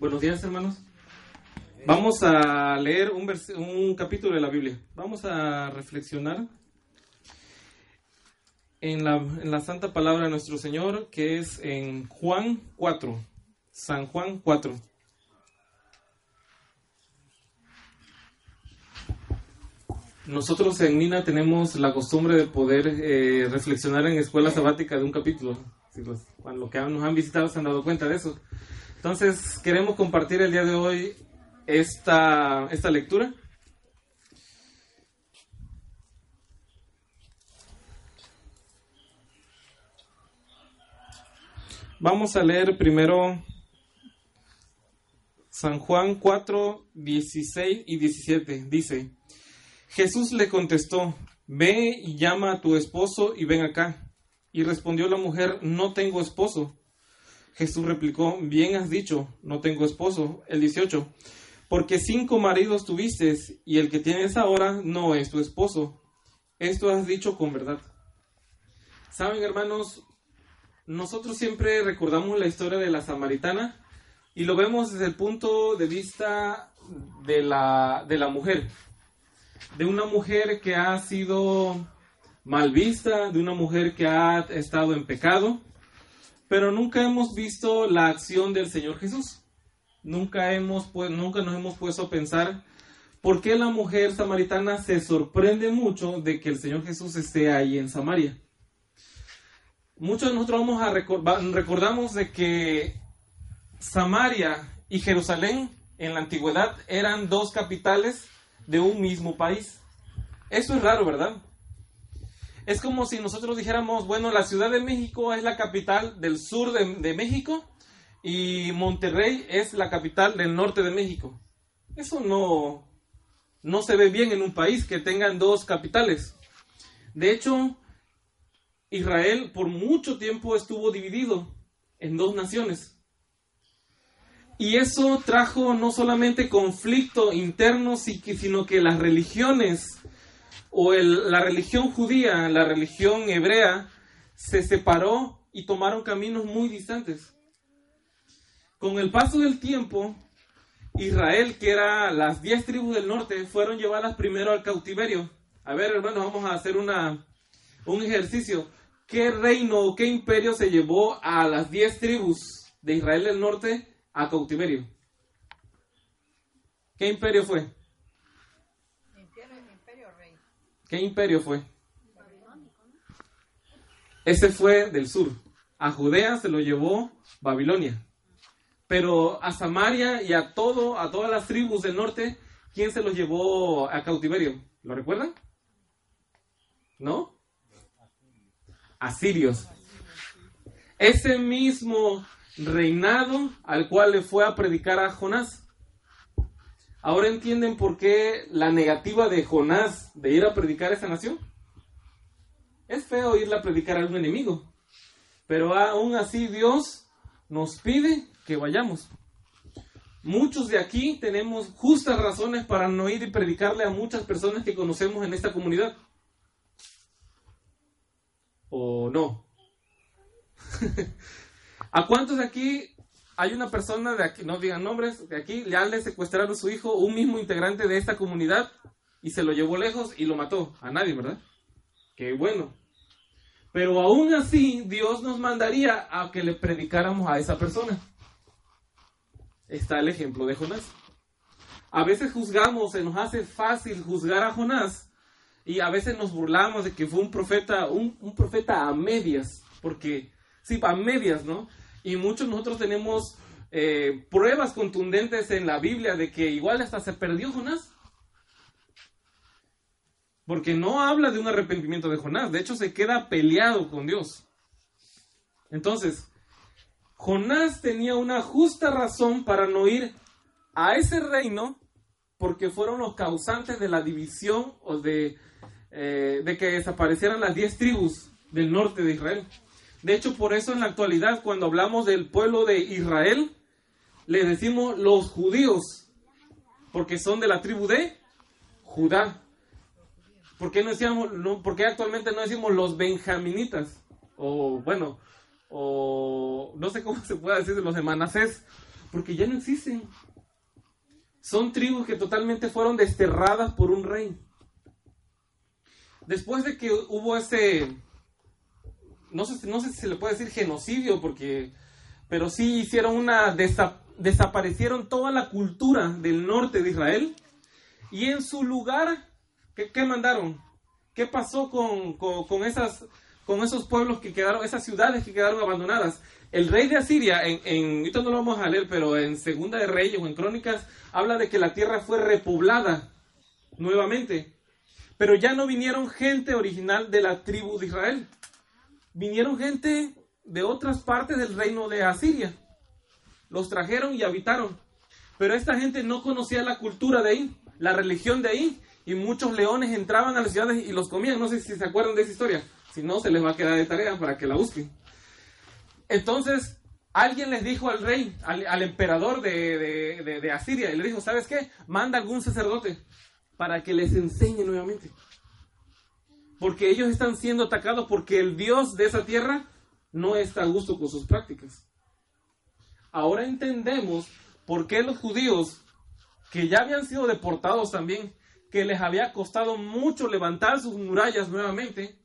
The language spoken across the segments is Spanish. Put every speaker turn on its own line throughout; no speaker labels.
Buenos días, hermanos. Vamos a leer un, un capítulo de la Biblia. Vamos a reflexionar en la, en la santa palabra de nuestro Señor, que es en Juan 4. San Juan 4. Nosotros en Mina tenemos la costumbre de poder eh, reflexionar en escuela sabática de un capítulo. Si los, cuando que nos han visitado se han dado cuenta de eso. Entonces, queremos compartir el día de hoy esta, esta lectura. Vamos a leer primero San Juan 4, 16 y 17. Dice, Jesús le contestó, Ve y llama a tu esposo y ven acá. Y respondió la mujer, No tengo esposo. Jesús replicó, Bien has dicho, no tengo esposo. El 18, porque cinco maridos tuviste y el que tienes ahora no es tu esposo. Esto has dicho con verdad. Saben, hermanos, nosotros siempre recordamos la historia de la samaritana y lo vemos desde el punto de vista de la, de la mujer de una mujer que ha sido mal vista, de una mujer que ha estado en pecado, pero nunca hemos visto la acción del Señor Jesús. Nunca, hemos, nunca nos hemos puesto a pensar por qué la mujer samaritana se sorprende mucho de que el Señor Jesús esté ahí en Samaria. Muchos de nosotros vamos a recordamos de que Samaria y Jerusalén en la antigüedad eran dos capitales de un mismo país. Eso es raro, ¿verdad? Es como si nosotros dijéramos, bueno, la Ciudad de México es la capital del sur de, México y Monterrey es la capital del norte de México. Eso no, no se ve bien en un país que tengan dos capitales. De hecho, Israel por mucho tiempo estuvo dividido en dos naciones. Y eso trajo no solamente conflicto interno, sino que las religiones, o la religión judía, la religión hebrea, se separó y tomaron caminos muy distantes. Con el paso del tiempo, Israel, que era las diez tribus del norte, fueron llevadas primero al cautiverio. A ver, hermanos, vamos a hacer una, un ejercicio. ¿Qué reino o qué imperio se llevó a las diez tribus de Israel del norte a cautiverio. ¿Qué imperio fue? ¿Qué imperio fue? Ese fue del sur. A Judea se lo llevó Babilonia. Pero a Samaria y a todo, a todas las tribus del norte, ¿quién se los llevó a cautiverio? ¿Lo recuerdan? ¿No? Asirios. Ese mismo reinado al cual le fue a predicar a Jonás. Ahora entienden por qué la negativa de Jonás de ir a predicar a esa nación. Es feo irle a predicar a un enemigo, pero aún así Dios nos pide que vayamos. Muchos de aquí tenemos justas razones para no ir y predicarle a muchas personas que conocemos en esta comunidad. ¿O no? ¿A cuántos de aquí hay una persona de aquí, no digan nombres, de aquí le secuestraron a su hijo, un mismo integrante de esta comunidad, y se lo llevó lejos y lo mató? A nadie, ¿verdad? Qué bueno. Pero aún así, Dios nos mandaría a que le predicáramos a esa persona. Está el ejemplo de Jonás. A veces juzgamos, se nos hace fácil juzgar a Jonás y a veces nos burlamos de que fue un profeta, un, un profeta a medias, porque, sí, a medias, ¿no? Y muchos nosotros tenemos eh, pruebas contundentes en la Biblia de que igual hasta se perdió Jonás. Porque no habla de un arrepentimiento de Jonás, de hecho se queda peleado con Dios. Entonces, Jonás tenía una justa razón para no ir a ese reino porque fueron los causantes de la división o de, eh, de que desaparecieran las diez tribus del norte de Israel. De hecho, por eso en la actualidad, cuando hablamos del pueblo de Israel, le decimos los judíos, porque son de la tribu de Judá. ¿Por qué, no decíamos, no, actualmente no decimos los benjaminitas? O bueno, o no sé cómo se puede decir de los de Manasés. Porque ya no existen. Son tribus que totalmente fueron desterradas por un rey. Después de que hubo ese, no sé, no sé si se le puede decir genocidio, porque, pero sí hicieron una, desaparecieron toda la cultura del norte de Israel y en su lugar, ¿qué, qué mandaron? ¿Qué pasó con, con, esas, con esos pueblos que quedaron, esas ciudades que quedaron abandonadas? El rey de Asiria, en, en, no lo vamos a leer, pero en Segunda de Reyes o en Crónicas, habla de que la tierra fue repoblada nuevamente. Pero ya no vinieron gente original de la tribu de Israel. Vinieron gente de otras partes del reino de Asiria. Los trajeron y habitaron. Pero esta gente no conocía la cultura de ahí, la religión de ahí. Y muchos leones entraban a las ciudades y los comían. No sé si se acuerdan de esa historia. Si no, se les va a quedar de tarea para que la busquen. Entonces, alguien les dijo al rey, al, emperador de, Asiria, y le dijo, ¿sabes qué? Manda algún sacerdote para que les enseñe nuevamente. Porque ellos están siendo atacados porque el Dios de esa tierra no está a gusto con sus prácticas. Ahora entendemos por qué los judíos, que ya habían sido deportados también, que les había costado mucho levantar sus murallas nuevamente,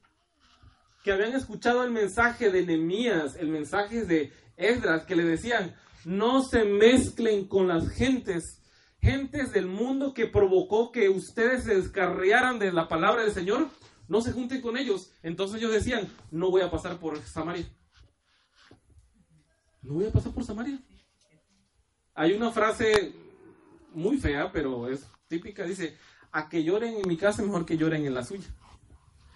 que habían escuchado el mensaje de Nehemías, el mensaje de Esdras, que le decían, no se mezclen con las gentes, gentes del mundo que provocó que ustedes se descarriaran de la palabra del Señor, no se junten con ellos. Entonces ellos decían, no voy a pasar por Samaria. No voy a pasar por Samaria. Hay una frase muy fea, pero es típica, dice, a que lloren en mi casa mejor que lloren en la suya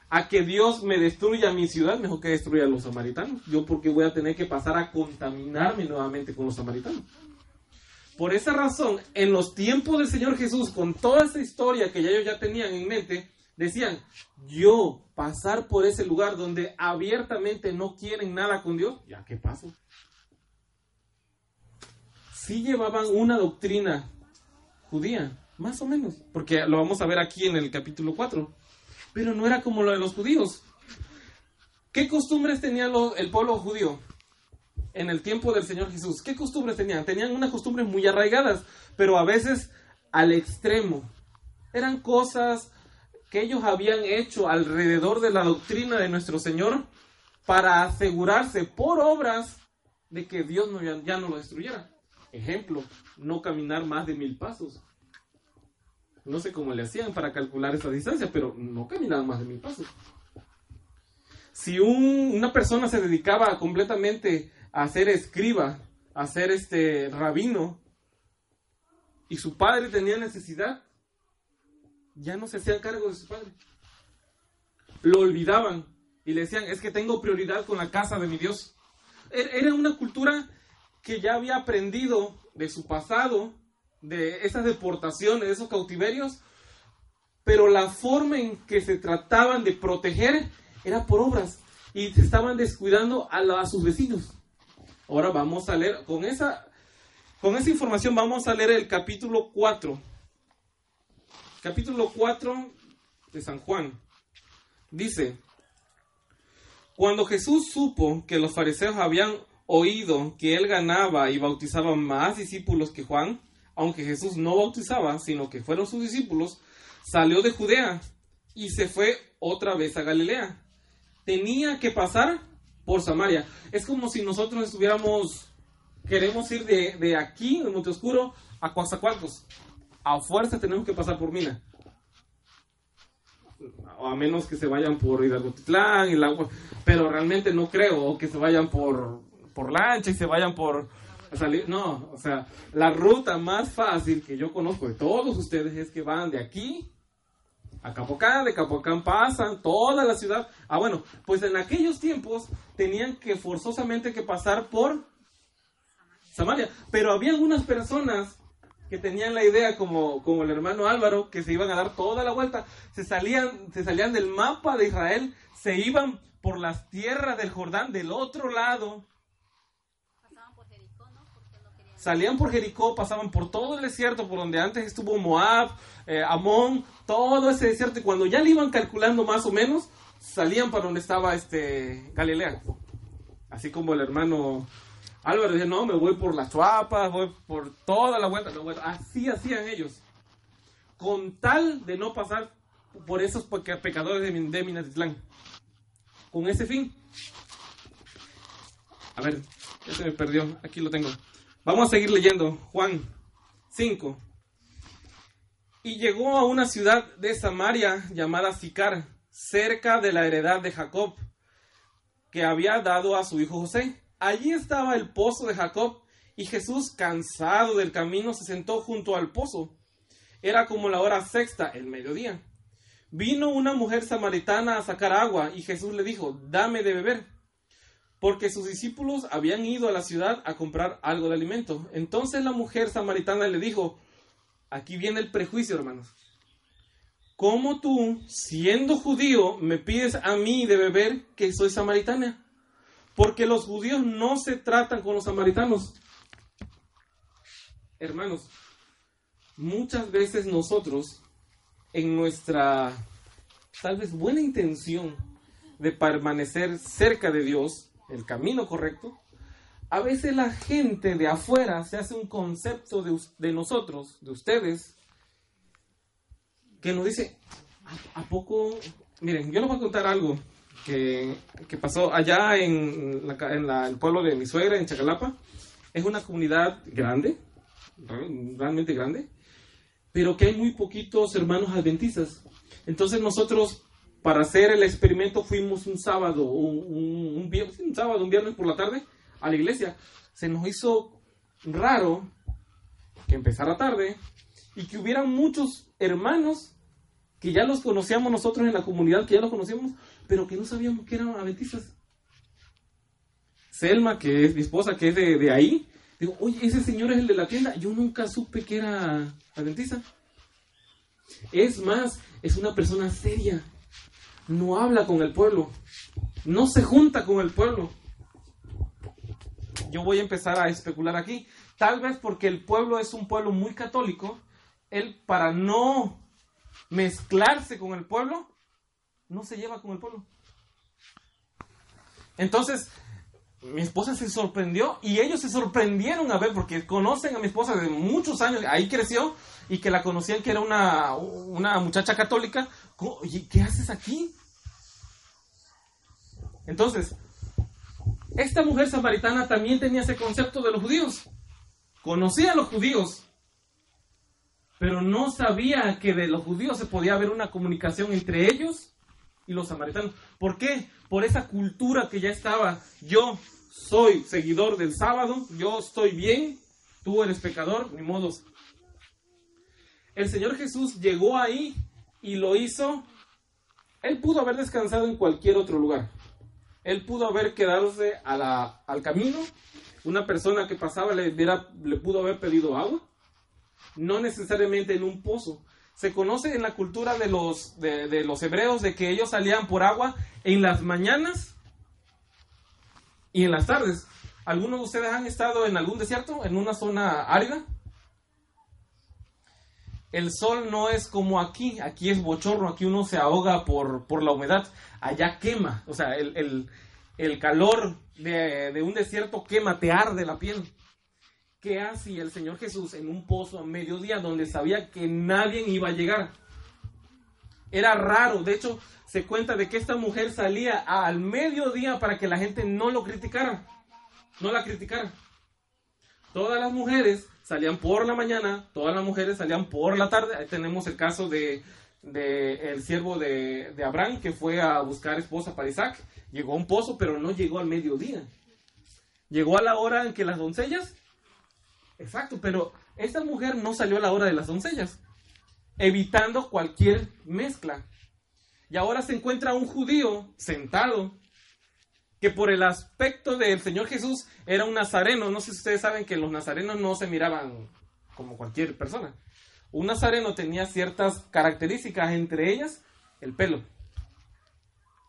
a que Dios me destruya mi ciudad, mejor que destruya a los samaritanos. Yo porque voy a tener que pasar a contaminarme nuevamente con los samaritanos. Por esa razón, en los tiempos del Señor Jesús, con toda esa historia que ya ellos ya tenían en mente, decían, yo pasar por ese lugar donde abiertamente no quieren nada con Dios, ya qué paso. Sí llevaban una doctrina judía, más o menos, porque lo vamos a ver aquí en el capítulo 4 pero no era como lo de los judíos. ¿Qué costumbres tenía el pueblo judío en el tiempo del Señor Jesús? ¿Qué costumbres tenían? Tenían unas costumbres muy arraigadas, pero a veces al extremo. Eran cosas que ellos habían hecho alrededor de la doctrina de nuestro Señor para asegurarse por obras de que Dios ya no lo destruyera. Ejemplo, no caminar más de mil pasos. No sé cómo le hacían para calcular esa distancia, pero no caminaban más de mil pasos. Si una persona se dedicaba completamente a ser escriba, a ser este rabino, y su padre tenía necesidad, ya no se hacían cargo de su padre. Lo olvidaban y le decían, es que tengo prioridad con la casa de mi Dios. Er, era una cultura que ya había aprendido de su pasado de esas deportaciones, de esos cautiverios, pero la forma en que se trataban de proteger era por obras y se estaban descuidando a, sus vecinos. Ahora vamos a leer, con esa, con esa información vamos a leer el capítulo 4. Capítulo 4 de San Juan. Dice, cuando Jesús supo que los fariseos habían oído que él ganaba y bautizaba más discípulos que Juan, aunque Jesús no bautizaba, sino que fueron sus discípulos, salió de Judea y se fue otra vez a Galilea. Tenía que pasar por Samaria. Es como si nosotros estuviéramos, queremos ir de, aquí, de Monte Oscuro, a Coazacualcos. A fuerza tenemos que pasar por Mina. O a menos que se vayan por Hidalgo Titlán, pero realmente no creo, que se vayan por, por lancha y se vayan por, salir. No, o sea, la ruta más fácil que yo conozco de todos ustedes es que van de aquí a Capocán, de Capocán pasan toda la ciudad. Ah, bueno, pues en aquellos tiempos tenían que forzosamente que pasar por Samaria. Pero había algunas personas que tenían la idea, como, como el hermano Álvaro, que se iban a dar toda la vuelta. Se salían, se salían del mapa de Israel, se iban por las tierras del Jordán del otro lado salían por Jericó, pasaban por todo el desierto, por donde antes estuvo Moab, eh, Amón, todo ese desierto, y cuando ya le iban calculando más o menos, salían para donde estaba este Galilea. Así como el hermano Álvaro dice, no, me voy por las chuapas, voy por toda la vuelta. así hacían ellos. Con tal de no pasar por esos pecadores de, de Minatitlán. Con ese fin. A ver, ya me perdió. Aquí lo tengo. Vamos a seguir leyendo. Juan 5. Y llegó a una ciudad de Samaria llamada Sicar, cerca de la heredad de Jacob, que había dado a su hijo José. Allí estaba el pozo de Jacob, y Jesús, cansado del camino, se sentó junto al pozo. Era como la hora sexta, el mediodía. Vino una mujer samaritana a sacar agua, y Jesús le dijo, dame de beber, porque sus discípulos habían ido a la ciudad a comprar algo de alimento. Entonces la mujer samaritana le dijo, aquí viene el prejuicio, hermanos. ¿Cómo tú, siendo judío, me pides a mí de beber que soy samaritana? Porque los judíos no se tratan con los samaritanos. Hermanos, muchas veces nosotros, en nuestra tal vez buena intención de permanecer cerca de Dios, el camino correcto, a veces la gente de afuera se hace un concepto de, nosotros, de ustedes, que nos dice, ¿a, poco? Miren, yo les voy a contar algo que, pasó allá en, el pueblo de mi suegra, en Chacalapa. Es una comunidad grande, realmente grande, pero que hay muy poquitos hermanos adventistas. Entonces nosotros, para hacer el experimento, fuimos un sábado, un, viernes, por la tarde, a la iglesia. Se nos hizo raro que empezara tarde y que hubieran muchos hermanos que ya los conocíamos nosotros en la comunidad, que ya los conocíamos, pero que no sabíamos que eran adventistas. Selma, que es mi esposa, que es de, de ahí, digo, oye, ese señor es el de la tienda. Yo nunca supe que era adventista. Es más, es una persona seria. No habla con el pueblo. No se junta con el pueblo yo voy a empezar a especular aquí. Tal vez porque el pueblo es un pueblo muy católico, él para no mezclarse con el pueblo, no se lleva con el pueblo. Entonces, mi esposa se sorprendió y ellos se sorprendieron a ver, porque conocen a mi esposa desde muchos años, ahí creció y que la conocían que era una, una muchacha católica. ¿qué haces aquí? Entonces, esta mujer samaritana también tenía ese concepto de los judíos. Conocía a los judíos, pero no sabía que de los judíos se podía haber una comunicación entre ellos y los samaritanos. ¿Por qué? Por esa cultura que ya estaba. Yo soy seguidor del sábado, yo estoy bien, tú eres pecador, ni modos. El Señor Jesús llegó ahí y lo hizo. Él pudo haber descansado en cualquier otro lugar. Él pudo haber quedadose al camino. Una persona que pasaba le, le pudo haber pedido agua. No necesariamente en un pozo. Se conoce en la cultura de los, de, los hebreos de que ellos salían por agua en las mañanas y en las tardes. ¿Algunos de ustedes han estado en algún desierto, en una zona árida? El sol no es como aquí, aquí es bochorno, aquí uno se ahoga por, por la humedad, allá quema, o sea, el, calor de, un desierto quema, te arde la piel. ¿Qué hacía el Señor Jesús en un pozo a mediodía donde sabía que nadie iba a llegar? Era raro, de hecho se cuenta de que esta mujer salía al mediodía para que la gente no lo criticara, no la criticara. Todas las mujeres salían por la mañana, todas las mujeres salían por la tarde. Ahí tenemos el caso de, el siervo de, de, Abraham que fue a buscar esposa para Isaac. Llegó a un pozo, pero no llegó al mediodía. Llegó a la hora en que las doncellas. Exacto, pero esta mujer no salió a la hora de las doncellas, evitando cualquier mezcla. Y ahora se encuentra un judío sentado que por el aspecto del Señor Jesús era un nazareno. No sé si ustedes saben que los nazarenos no se miraban como cualquier persona. Un nazareno tenía ciertas características, entre ellas el pelo.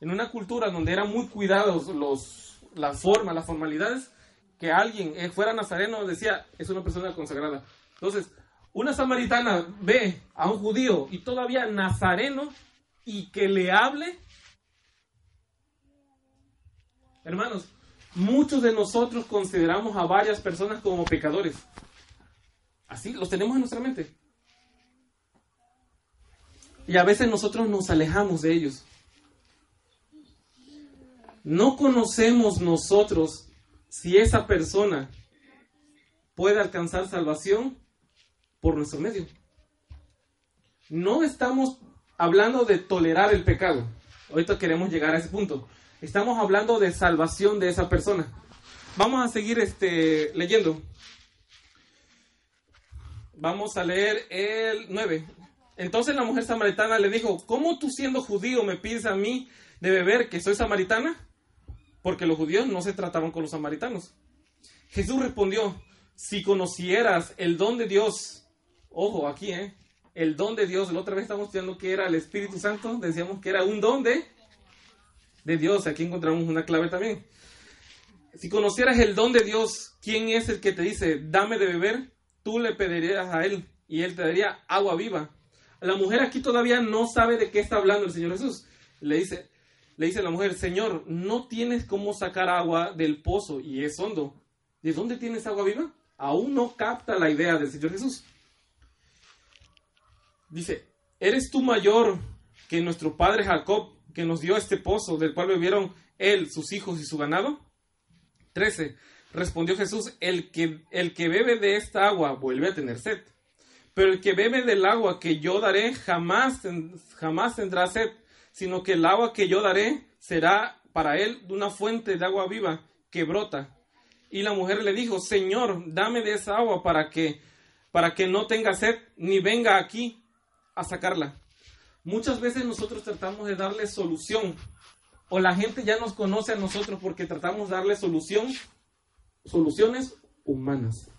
En una cultura donde eran muy cuidados los, las formas, las formalidades, que alguien eh, fuera nazareno decía, es una persona consagrada. Entonces, una samaritana ve a un judío y todavía nazareno y que le hable Hermanos, muchos de nosotros consideramos a varias personas como pecadores. Así los tenemos en nuestra mente. Y a veces nosotros nos alejamos de ellos. No conocemos nosotros si esa persona puede alcanzar salvación por nuestro medio. No estamos hablando de tolerar el pecado. Ahorita queremos llegar a ese punto. Estamos hablando de salvación de esa persona. Vamos a seguir este, leyendo. Vamos a leer el 9. Entonces la mujer samaritana le dijo, ¿cómo tú siendo judío me pides a mí de beber que soy samaritana? Porque los judíos no se trataban con los samaritanos. Jesús respondió, si conocieras el don de Dios, ojo aquí, ¿eh? El don de Dios, la otra vez estamos estudiando que era el Espíritu Santo, decíamos que era un don de, de Dios, aquí encontramos una clave también. Si conocieras el don de Dios, ¿quién es el que te dice, dame de beber? Tú le pedirías a él y él te daría agua viva. La mujer aquí todavía no sabe de qué está hablando el Señor Jesús. Le dice, le dice a la mujer, Señor, no tienes cómo sacar agua del pozo y es hondo. ¿De dónde tienes agua viva? Aún no capta la idea del Señor Jesús. Dice, ¿eres tú mayor que nuestro padre Jacob, que nos dio este pozo, del cual bebieron él, sus hijos y su ganado? 13. Respondió Jesús, el que, el que bebe de esta agua vuelve a tener sed. Pero el que bebe del agua que yo daré jamás, jamás tendrá sed, sino que el agua que yo daré será para él una fuente de agua viva que brota. Y la mujer le dijo, Señor, dame de esa agua para que, para que no tenga sed ni venga aquí a sacarla. Muchas veces nosotros tratamos de darle solución o la gente ya nos conoce a nosotros porque tratamos de darle solución, soluciones humanas.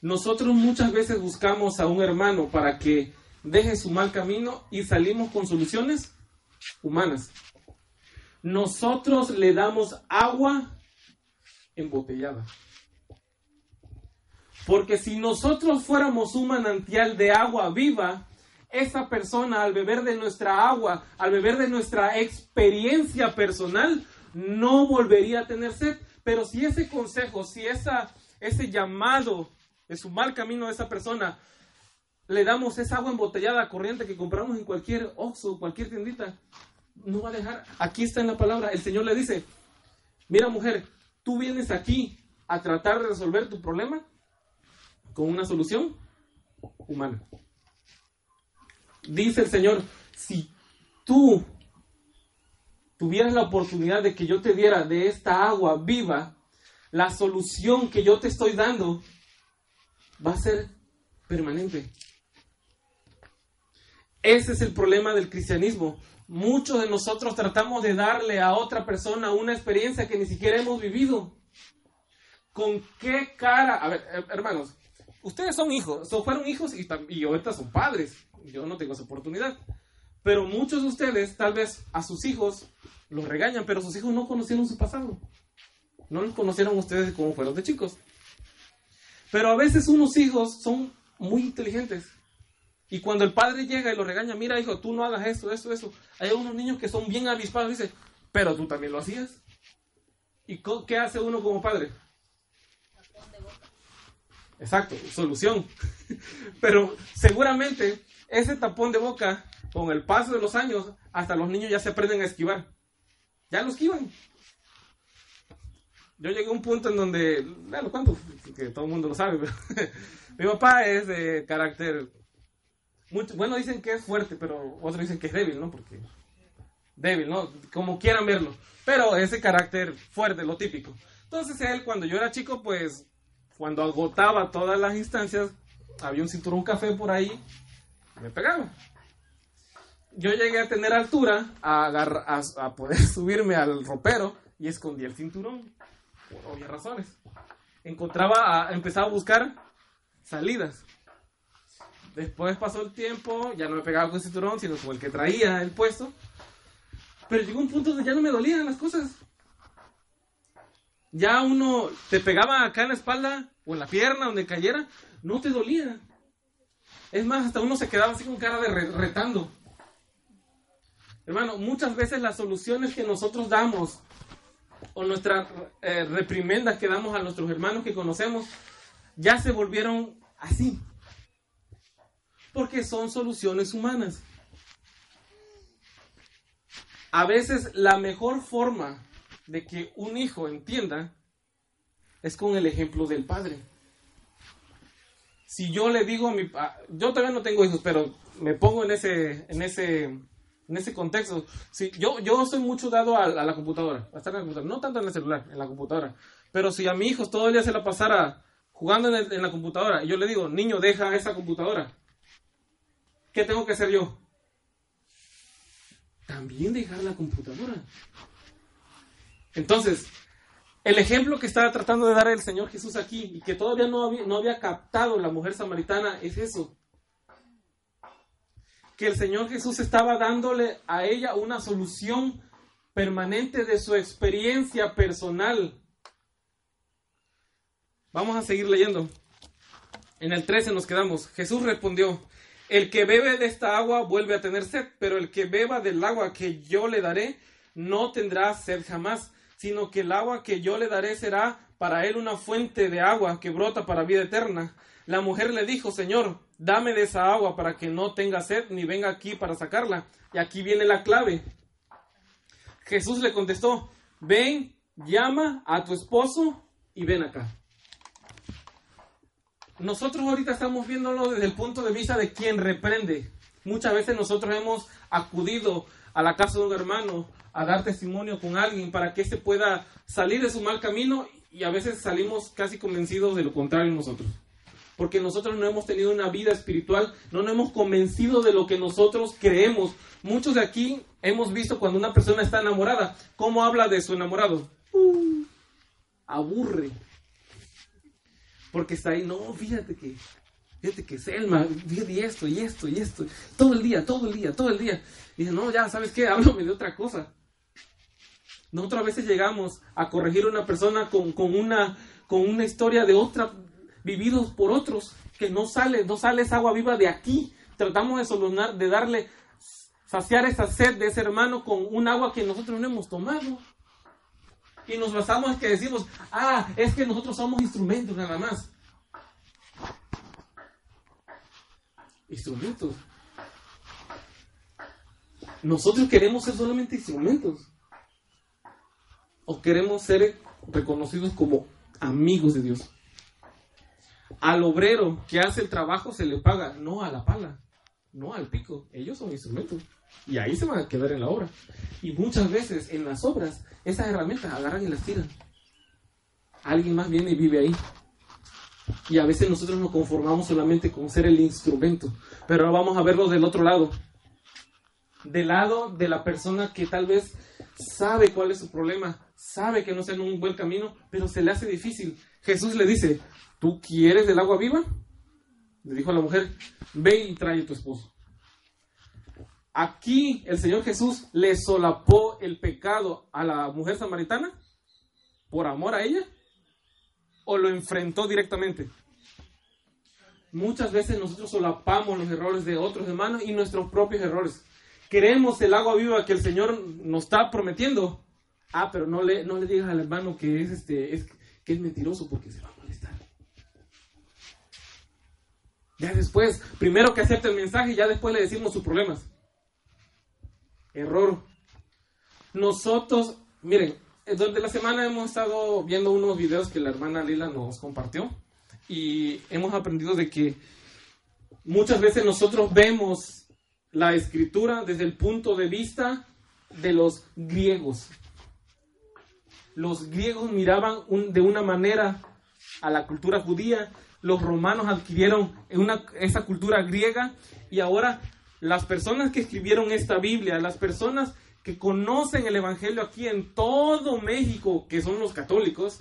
Nosotros muchas veces buscamos a un hermano para que deje su mal camino y salimos con soluciones humanas. Nosotros le damos agua embotellada. Porque si nosotros fuéramos un manantial de agua viva, esa persona al beber de nuestra agua, al beber de nuestra experiencia personal, no volvería a tener sed. Pero si ese consejo, si ese llamado de su mal camino a esa persona, le damos esa agua embotellada corriente que compramos en cualquier Oxxo, cualquier tiendita, no va a dejar. Aquí está en la palabra, el Señor le dice, mira mujer, tú vienes aquí a tratar de resolver tu problema, con una solución humana. Dice el Señor, si tú tuvieras la oportunidad de que yo te diera de esta agua viva, la solución que yo te estoy dando va a ser permanente. Ese es el problema del cristianismo. Muchos de nosotros tratamos de darle a otra persona una experiencia que ni siquiera hemos vivido. ¿Con qué cara? A ver, hermanos, ustedes son hijos, son, fueron hijos y, y ahorita son padres. Yo no tengo esa oportunidad. Pero muchos de ustedes, tal vez a sus hijos, los regañan, pero sus hijos no conocieron su pasado. No los conocieron ustedes como fueron de chicos. Pero a veces unos hijos son muy inteligentes. Y cuando el padre llega y lo regaña, mira hijo, tú no hagas esto, esto, eso. Hay unos niños que son bien avispados y dicen, pero tú también lo hacías. ¿Y qué hace uno como padre? Exacto, solución. Pero seguramente ese tapón de boca, con el paso de los años, hasta los niños ya se aprenden a esquivar. Ya lo esquivan. Yo llegué a un punto en donde, bueno, ¿cuánto? Que todo el mundo lo sabe, pero mi papá es de carácter, mucho, bueno, dicen que es fuerte, pero otros dicen que es débil, ¿no? Porque débil, ¿no? Como quieran verlo. Pero ese carácter fuerte, lo típico. Entonces él, cuando yo era chico, pues cuando agotaba todas las instancias, había un cinturón café por ahí, me pegaba. Yo llegué a tener altura, a, a, poder subirme al ropero y escondí el cinturón, por obvias razones. Encontraba, a, empezaba a buscar salidas. Después pasó el tiempo, ya no me pegaba con el cinturón, sino con el que traía el puesto. Pero llegó un punto donde ya no me dolían las cosas ya uno te pegaba acá en la espalda o en la pierna, donde cayera, no te dolía. Es más, hasta uno se quedaba así con cara de retando. Hermano, muchas veces las soluciones que nosotros damos o nuestras eh, reprimendas que damos a nuestros hermanos que conocemos ya se volvieron así. Porque son soluciones humanas. A veces la mejor forma de que un hijo entienda es con el ejemplo del padre. Si yo le digo a mi yo todavía no tengo hijos, pero me pongo en ese, en ese, en ese contexto. Si, yo, yo soy mucho dado a, la computadora, a estar en la computadora, no tanto en el celular, en la computadora. Pero si a mi hijo todo el día se la pasara jugando en, en la computadora y yo le digo, niño, deja esa computadora, ¿qué tengo que hacer yo? También dejar la computadora. Entonces, el ejemplo que estaba tratando de dar el Señor Jesús aquí y que todavía no había, no había captado la mujer samaritana es eso. Que el Señor Jesús estaba dándole a ella una solución permanente de su experiencia personal. Vamos a seguir leyendo. En el 13 nos quedamos. Jesús respondió, el que bebe de esta agua vuelve a tener sed, pero el que beba del agua que yo le daré no tendrá sed jamás sino que el agua que yo le daré será para él una fuente de agua que brota para vida eterna. La mujer le dijo, Señor, dame de esa agua para que no tenga sed ni venga aquí para sacarla. Y aquí viene la clave. Jesús le contestó, ven, llama a tu esposo y ven acá. Nosotros ahorita estamos viéndolo desde el punto de vista de quien reprende. Muchas veces nosotros hemos acudido a la casa de un hermano a dar testimonio con alguien para que éste pueda salir de su mal camino y a veces salimos casi convencidos de lo contrario nosotros. Porque nosotros no hemos tenido una vida espiritual, no nos hemos convencido de lo que nosotros creemos. Muchos de aquí hemos visto cuando una persona está enamorada, cómo habla de su enamorado. Uh, aburre. Porque está ahí, no, fíjate que, fíjate que Selma, fíjate esto y esto y esto, todo el día, todo el día, todo el día. Dice, no, ya, ¿sabes qué? Háblame de otra cosa. Nosotros a veces llegamos a corregir a una persona con, una, con una historia de otra, vividos por otros, que no sale, no sale esa agua viva de aquí. Tratamos de solucionar, de darle, saciar esa sed de ese hermano con un agua que nosotros no hemos tomado. Y nos basamos en que decimos, ah, es que nosotros somos instrumentos nada más. Instrumentos. Nosotros queremos ser solamente instrumentos o queremos ser reconocidos como amigos de Dios. Al obrero que hace el trabajo se le paga, no a la pala, no al pico. Ellos son instrumentos. Y ahí se van a quedar en la obra. Y muchas veces en las obras, esas herramientas agarran y las tiran. Alguien más viene y vive ahí. Y a veces nosotros nos conformamos solamente con ser el instrumento. Pero ahora vamos a verlo del otro lado. Del lado de la persona que tal vez sabe cuál es su problema, sabe que no está en un buen camino, pero se le hace difícil. Jesús le dice, ¿tú quieres del agua viva? Le dijo a la mujer, ve y trae a tu esposo. Aquí el Señor Jesús le solapó el pecado a la mujer samaritana por amor a ella o lo enfrentó directamente. Muchas veces nosotros solapamos los errores de otros hermanos y nuestros propios errores. Queremos el agua viva que el Señor nos está prometiendo, Ah, pero no le, no le digas al hermano que es, este, es, que es mentiroso porque se va a molestar. Ya después, primero que acepte el mensaje, ya después le decimos sus problemas. Error. Nosotros, miren, eh, durante la semana hemos estado viendo unos videos que la hermana Lila nos compartió y hemos aprendido de que muchas veces nosotros vemos la escritura desde el punto de vista de los griegos los griegos miraban de una manera a la cultura judía, los romanos adquirieron esa cultura griega y ahora las personas que escribieron esta Biblia, las personas que conocen el Evangelio aquí en todo México, que son los católicos,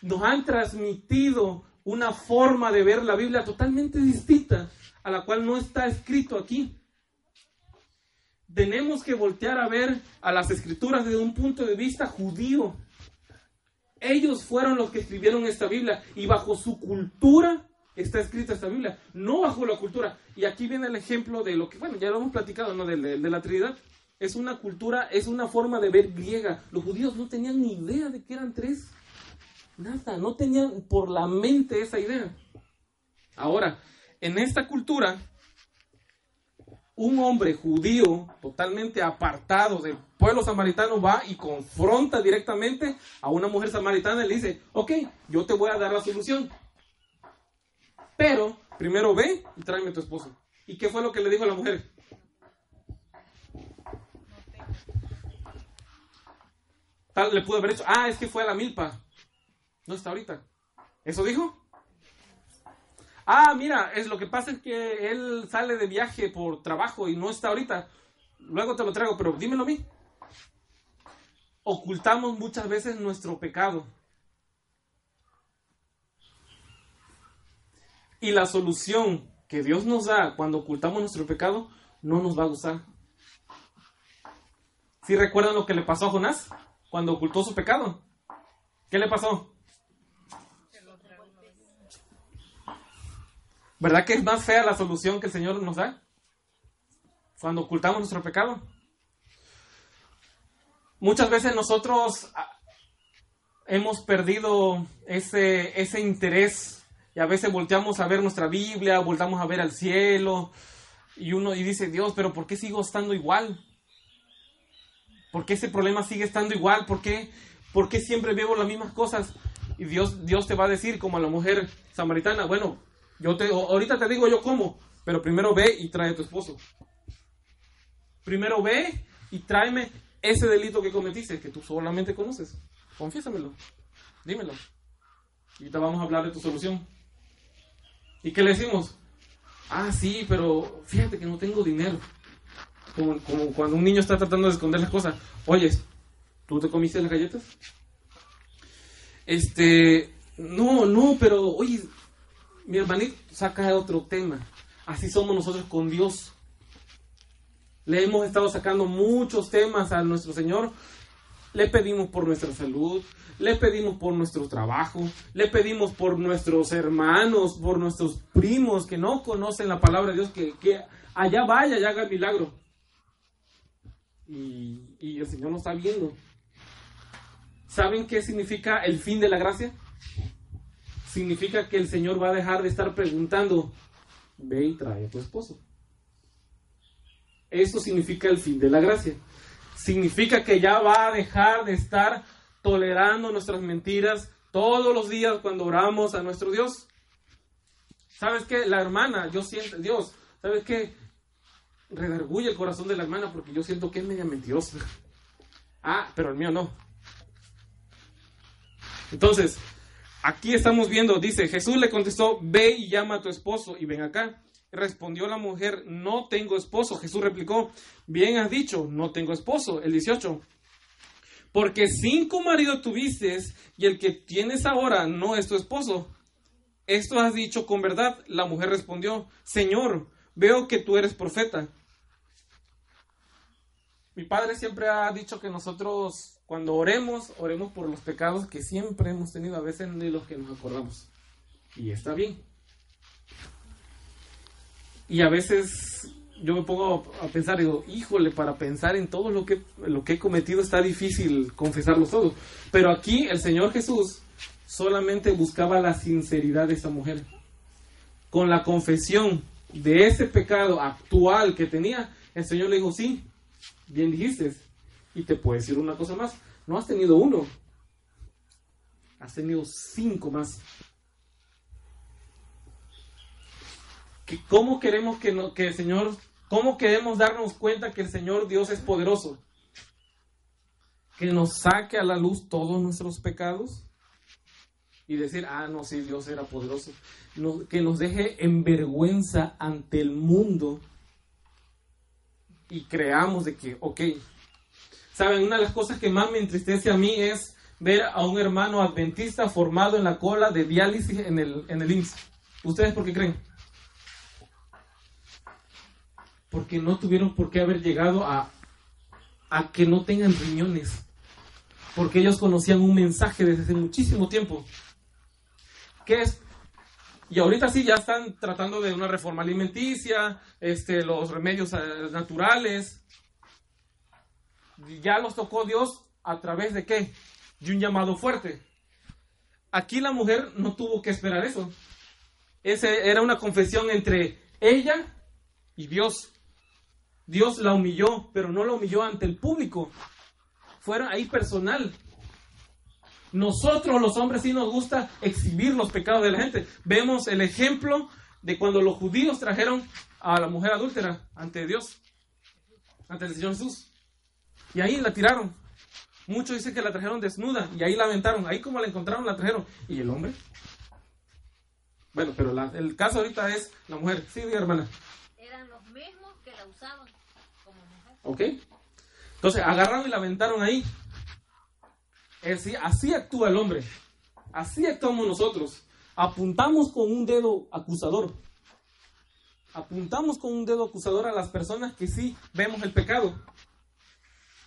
nos han transmitido una forma de ver la Biblia totalmente distinta a la cual no está escrito aquí tenemos que voltear a ver a las escrituras desde un punto de vista judío. Ellos fueron los que escribieron esta Biblia y bajo su cultura está escrita esta Biblia, no bajo la cultura. Y aquí viene el ejemplo de lo que, bueno, ya lo hemos platicado, ¿no? De, de la Trinidad. es una cultura, es una forma de ver griega. Los judíos no tenían ni idea de que eran tres. Nada, no tenían por la mente esa idea. Ahora, en esta cultura, un hombre judío totalmente apartado del pueblo samaritano va y confronta directamente a una mujer samaritana y le dice, ok, yo te voy a dar la solución. Pero primero ve y tráeme a tu esposo. ¿Y qué fue lo que le dijo a la mujer? Tal le pudo haber hecho, ah, es que fue a la milpa. No está ahorita. ¿Eso dijo? Ah, mira, es lo que pasa es que él sale de viaje por trabajo y no está ahorita. Luego te lo traigo, pero dímelo a mí. Ocultamos muchas veces nuestro pecado. Y la solución que Dios nos da cuando ocultamos nuestro pecado no nos va a gustar. ¿Sí recuerdan lo que le pasó a Jonás? cuando ocultó su pecado. ¿Qué le pasó? ¿Verdad que es más fea la solución que el Señor nos da? Cuando ocultamos nuestro pecado. Muchas veces nosotros ah, hemos perdido ese, ese interés y a veces volteamos a ver nuestra Biblia, voltamos a ver al cielo y uno y dice, Dios, pero ¿por qué sigo estando igual? ¿Por qué ese problema sigue estando igual? ¿Por qué, ¿Por qué siempre veo las mismas cosas? Y Dios, Dios te va a decir, como a la mujer samaritana, bueno, yo te, ahorita te digo yo cómo, pero primero ve y trae a tu esposo. Primero ve y tráeme ese delito que cometiste, que tú solamente conoces. Confiésamelo. Dímelo. Y vamos a hablar de tu solución. ¿Y qué le decimos? Ah, sí, pero fíjate que no tengo dinero como, cuando un niño está tratando de esconder las cosas. Oyes, ¿tú te comiste las galletas? Este, no, no, pero oye, mi hermanito saca otro tema. Así somos nosotros con Dios. Le hemos estado sacando muchos temas a nuestro Señor. Le pedimos por nuestra salud, le pedimos por nuestro trabajo, le pedimos por nuestros hermanos, por nuestros primos que no conocen la palabra de Dios, que, que allá vaya y haga el milagro y, el Señor nos está viendo. ¿Saben qué significa el fin de la gracia? Significa que el Señor va a dejar de estar preguntando, ve y trae a tu esposo. Eso significa el fin de la gracia. Significa que ya va a dejar de estar tolerando nuestras mentiras todos los días cuando oramos a nuestro Dios. ¿Sabes qué? La hermana, yo siento, Dios, ¿sabes qué? redarguye el corazón de la hermana porque yo siento que es media mentirosa. Ah, pero el mío no. Entonces, aquí estamos viendo, dice, Jesús le contestó, ve y llama a tu esposo y ven acá. Respondió la mujer, no tengo esposo. Jesús replicó, bien has dicho, no tengo esposo. El 18, porque cinco maridos tuviste y el que tienes ahora no es tu esposo. Esto has dicho con verdad. La mujer respondió, Señor, veo que tú eres profeta. Mi padre siempre ha dicho que nosotros cuando oremos, oremos por los pecados que siempre hemos tenido, a veces ni los que nos acordamos. Y está bien. Y a veces yo me pongo a pensar, digo, híjole, para pensar en todo lo que, lo que he cometido está difícil confesarlo todo. Pero aquí el Señor Jesús solamente buscaba la sinceridad de esa mujer. Con la confesión de ese pecado actual que tenía, el Señor le dijo, sí, bien dijiste. Y te puedo decir una cosa más, no has tenido uno, has tenido cinco más. ¿Cómo queremos que, no, que el Señor, cómo queremos darnos cuenta que el Señor Dios es poderoso? Que nos saque a la luz todos nuestros pecados y decir, ah, no, sí, Dios era poderoso. que nos deje en vergüenza ante el mundo y creamos de que, ok, saben, una de las cosas que más me entristece a mí es ver a un hermano adventista formado en la cola de diálisis en el, en el IMSS. ¿Ustedes por qué creen? Porque no tuvieron por qué haber llegado a, a que no tengan riñones. Porque ellos conocían un mensaje desde hace muchísimo tiempo ¿Qué es? Y ahorita sí ya están tratando de una reforma alimenticia, este, los remedios eh, naturales. Ya los tocó Dios a través de qué? De un llamado fuerte. Aquí la mujer no tuvo que esperar eso. Ese era una confesión entre ella y Dios. Dios la humilló, pero no la humilló ante el público. Fuera ahí personal. Nosotros los hombres sí nos gusta exhibir los pecados de la gente. Vemos el ejemplo de cuando los judíos trajeron a la mujer adúltera ante Dios, ante el Señor Jesús. Y ahí la tiraron. Muchos dicen que la trajeron desnuda y ahí la aventaron. Ahí como la encontraron, la trajeron. ¿Y el hombre? Bueno, pero el caso ahorita es la mujer. Sí, hermana.
Eran los mismos que la usaban como mujer.
Ok. Entonces agarraron y la aventaron ahí. Así, así actúa el hombre. Así actuamos nosotros. Apuntamos con un dedo acusador. Apuntamos con un dedo acusador a las personas que sí vemos el pecado.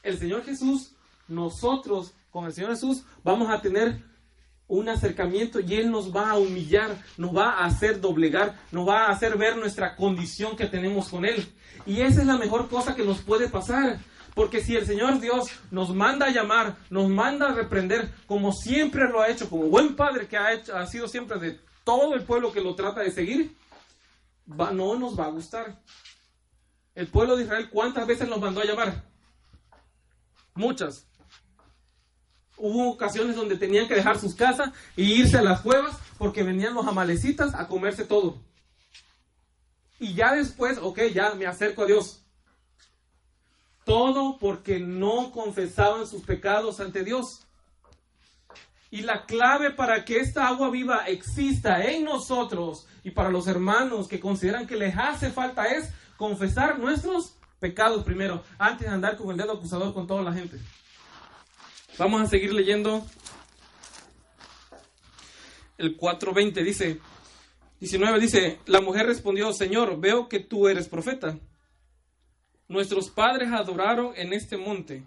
El Señor Jesús, nosotros con el Señor Jesús vamos a tener un acercamiento y Él nos va a humillar, nos va a hacer doblegar, nos va a hacer ver nuestra condición que tenemos con Él. Y esa es la mejor cosa que nos puede pasar. Porque si el Señor Dios nos manda a llamar, nos manda a reprender, como siempre lo ha hecho, como buen padre que ha, hecho, ha sido siempre de todo el pueblo que lo trata de seguir, no nos va a gustar. El pueblo de Israel, ¿cuántas veces nos mandó a llamar? Muchas. Hubo ocasiones donde tenían que dejar sus casas e irse a las cuevas porque venían los amalecitas a comerse todo. Y ya después, ok, ya me acerco a Dios. Todo porque no confesaban sus pecados ante Dios. Y la clave para que esta agua viva exista en nosotros y para los hermanos que consideran que les hace falta es confesar nuestros pecados primero, antes de andar con el dedo acusador con toda la gente. Vamos a seguir leyendo. El 4.20 dice, 19 dice, la mujer respondió, Señor, veo que tú eres profeta. Nuestros padres adoraron en este monte.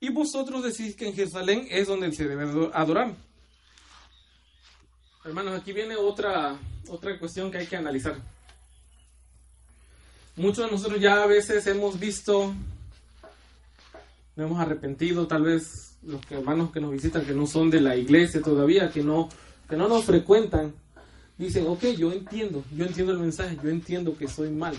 Y vosotros decís que en Jerusalén es donde se debe adorar. Hermanos, aquí viene otra, otra cuestión que hay que analizar. Muchos de nosotros ya a veces hemos visto, nos hemos arrepentido, tal vez los hermanos que nos visitan, que no son de la iglesia todavía, que no, que no nos frecuentan, dicen, ok, yo entiendo, yo entiendo el mensaje, yo entiendo que soy mal,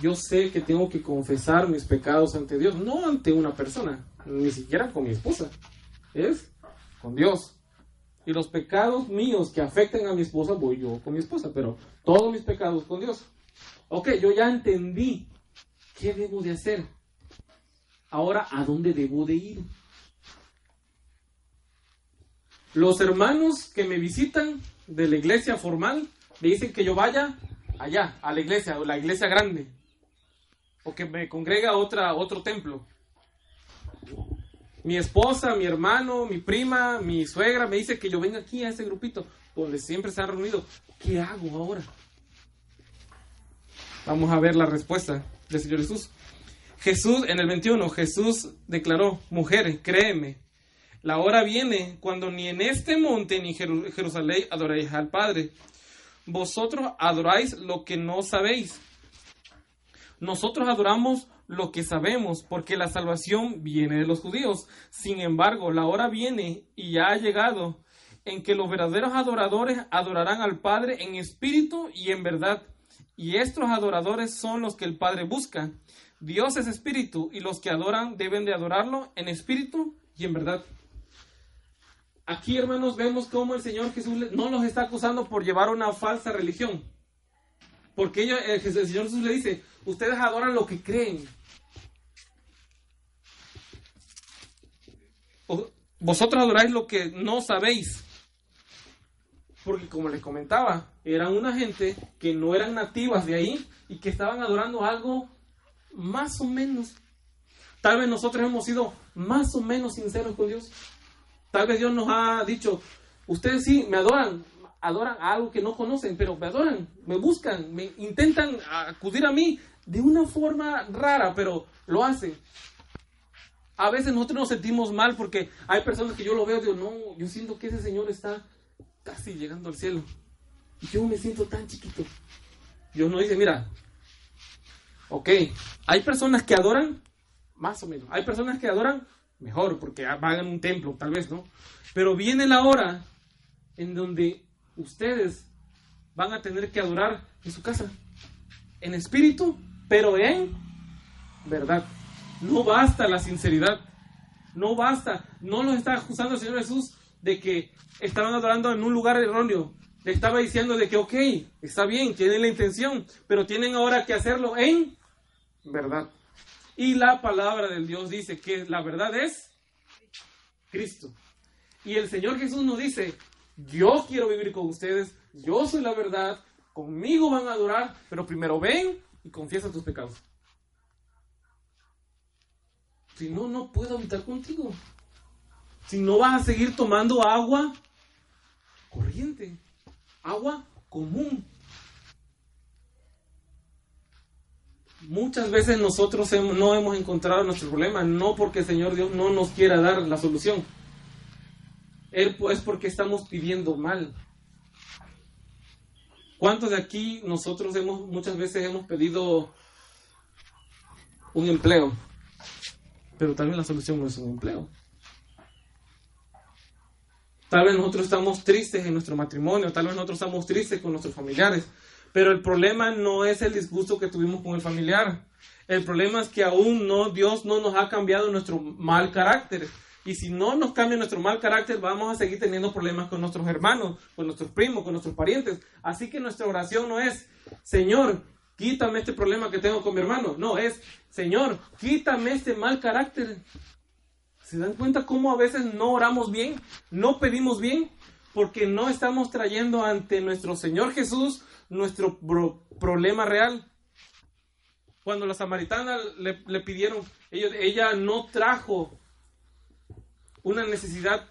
yo sé que tengo que confesar mis pecados ante Dios, no ante una persona, ni siquiera con mi esposa, es con Dios. Y los pecados míos que afecten a mi esposa, voy yo con mi esposa, pero todos mis pecados con Dios. Ok, yo ya entendí qué debo de hacer. Ahora, ¿a dónde debo de ir? Los hermanos que me visitan de la iglesia formal me dicen que yo vaya allá, a la iglesia, o la iglesia grande o que me congrega a otra, otro templo. Mi esposa, mi hermano, mi prima, mi suegra me dice que yo venga aquí a ese grupito donde siempre se han reunido. ¿Qué hago ahora? Vamos a ver la respuesta del Señor Jesús. Jesús, en el 21, Jesús declaró, mujer, créeme, la hora viene cuando ni en este monte ni en Jerusalén adoráis al Padre. Vosotros adoráis lo que no sabéis nosotros adoramos lo que sabemos, porque la salvación viene de los judíos. Sin embargo, la hora viene y ya ha llegado en que los verdaderos adoradores adorarán al Padre en espíritu y en verdad. Y estos adoradores son los que el Padre busca. Dios es espíritu y los que adoran deben de adorarlo en espíritu y en verdad. Aquí, hermanos, vemos cómo el Señor Jesús no los está acusando por llevar una falsa religión. Porque ellos, el Señor Jesús le dice, Ustedes adoran lo que creen. Vosotros adoráis lo que no sabéis. Porque como les comentaba, eran una gente que no eran nativas de ahí y que estaban adorando algo más o menos. Tal vez nosotros hemos sido más o menos sinceros con Dios. Tal vez Dios nos ha dicho, ustedes sí me adoran, adoran algo que no conocen, pero me adoran, me buscan, me intentan acudir a mí de una forma rara, pero lo hacen. A veces nosotros nos sentimos mal porque hay personas que yo lo veo digo, no, yo siento que ese Señor está casi llegando al cielo. Y yo me siento tan chiquito. Dios no dice, mira, ok, hay personas que adoran más o menos. Hay personas que adoran mejor porque van a un templo, tal vez, ¿no? Pero viene la hora en donde ustedes van a tener que adorar en su casa, en espíritu, pero en verdad. No basta la sinceridad, no basta, no los está acusando el Señor Jesús de que estaban adorando en un lugar erróneo. Le estaba diciendo de que, ok, está bien, tienen la intención, pero tienen ahora que hacerlo en verdad. Y la palabra del Dios dice que la verdad es Cristo. Y el Señor Jesús nos dice, yo quiero vivir con ustedes, yo soy la verdad, conmigo van a adorar, pero primero ven y confiesa tus pecados. Si no, no puedo habitar contigo. Si no vas a seguir tomando agua corriente, agua común. Muchas veces nosotros no hemos encontrado nuestro problema, no porque el Señor Dios no nos quiera dar la solución. Él es porque estamos pidiendo mal. ¿Cuántos de aquí nosotros hemos muchas veces hemos pedido un empleo? Pero también la solución no es un empleo. Tal vez nosotros estamos tristes en nuestro matrimonio, tal vez nosotros estamos tristes con nuestros familiares, pero el problema no es el disgusto que tuvimos con el familiar. El problema es que aún no, Dios no nos ha cambiado nuestro mal carácter. Y si no nos cambia nuestro mal carácter, vamos a seguir teniendo problemas con nuestros hermanos, con nuestros primos, con nuestros parientes. Así que nuestra oración no es, Señor, quítame este problema que tengo con mi hermano. No, es, Señor, quítame este mal carácter. ¿Se dan cuenta cómo a veces no oramos bien? No pedimos bien porque no estamos trayendo ante nuestro Señor Jesús nuestro problema real. Cuando la samaritana le, pidieron, ella, no trajo una necesidad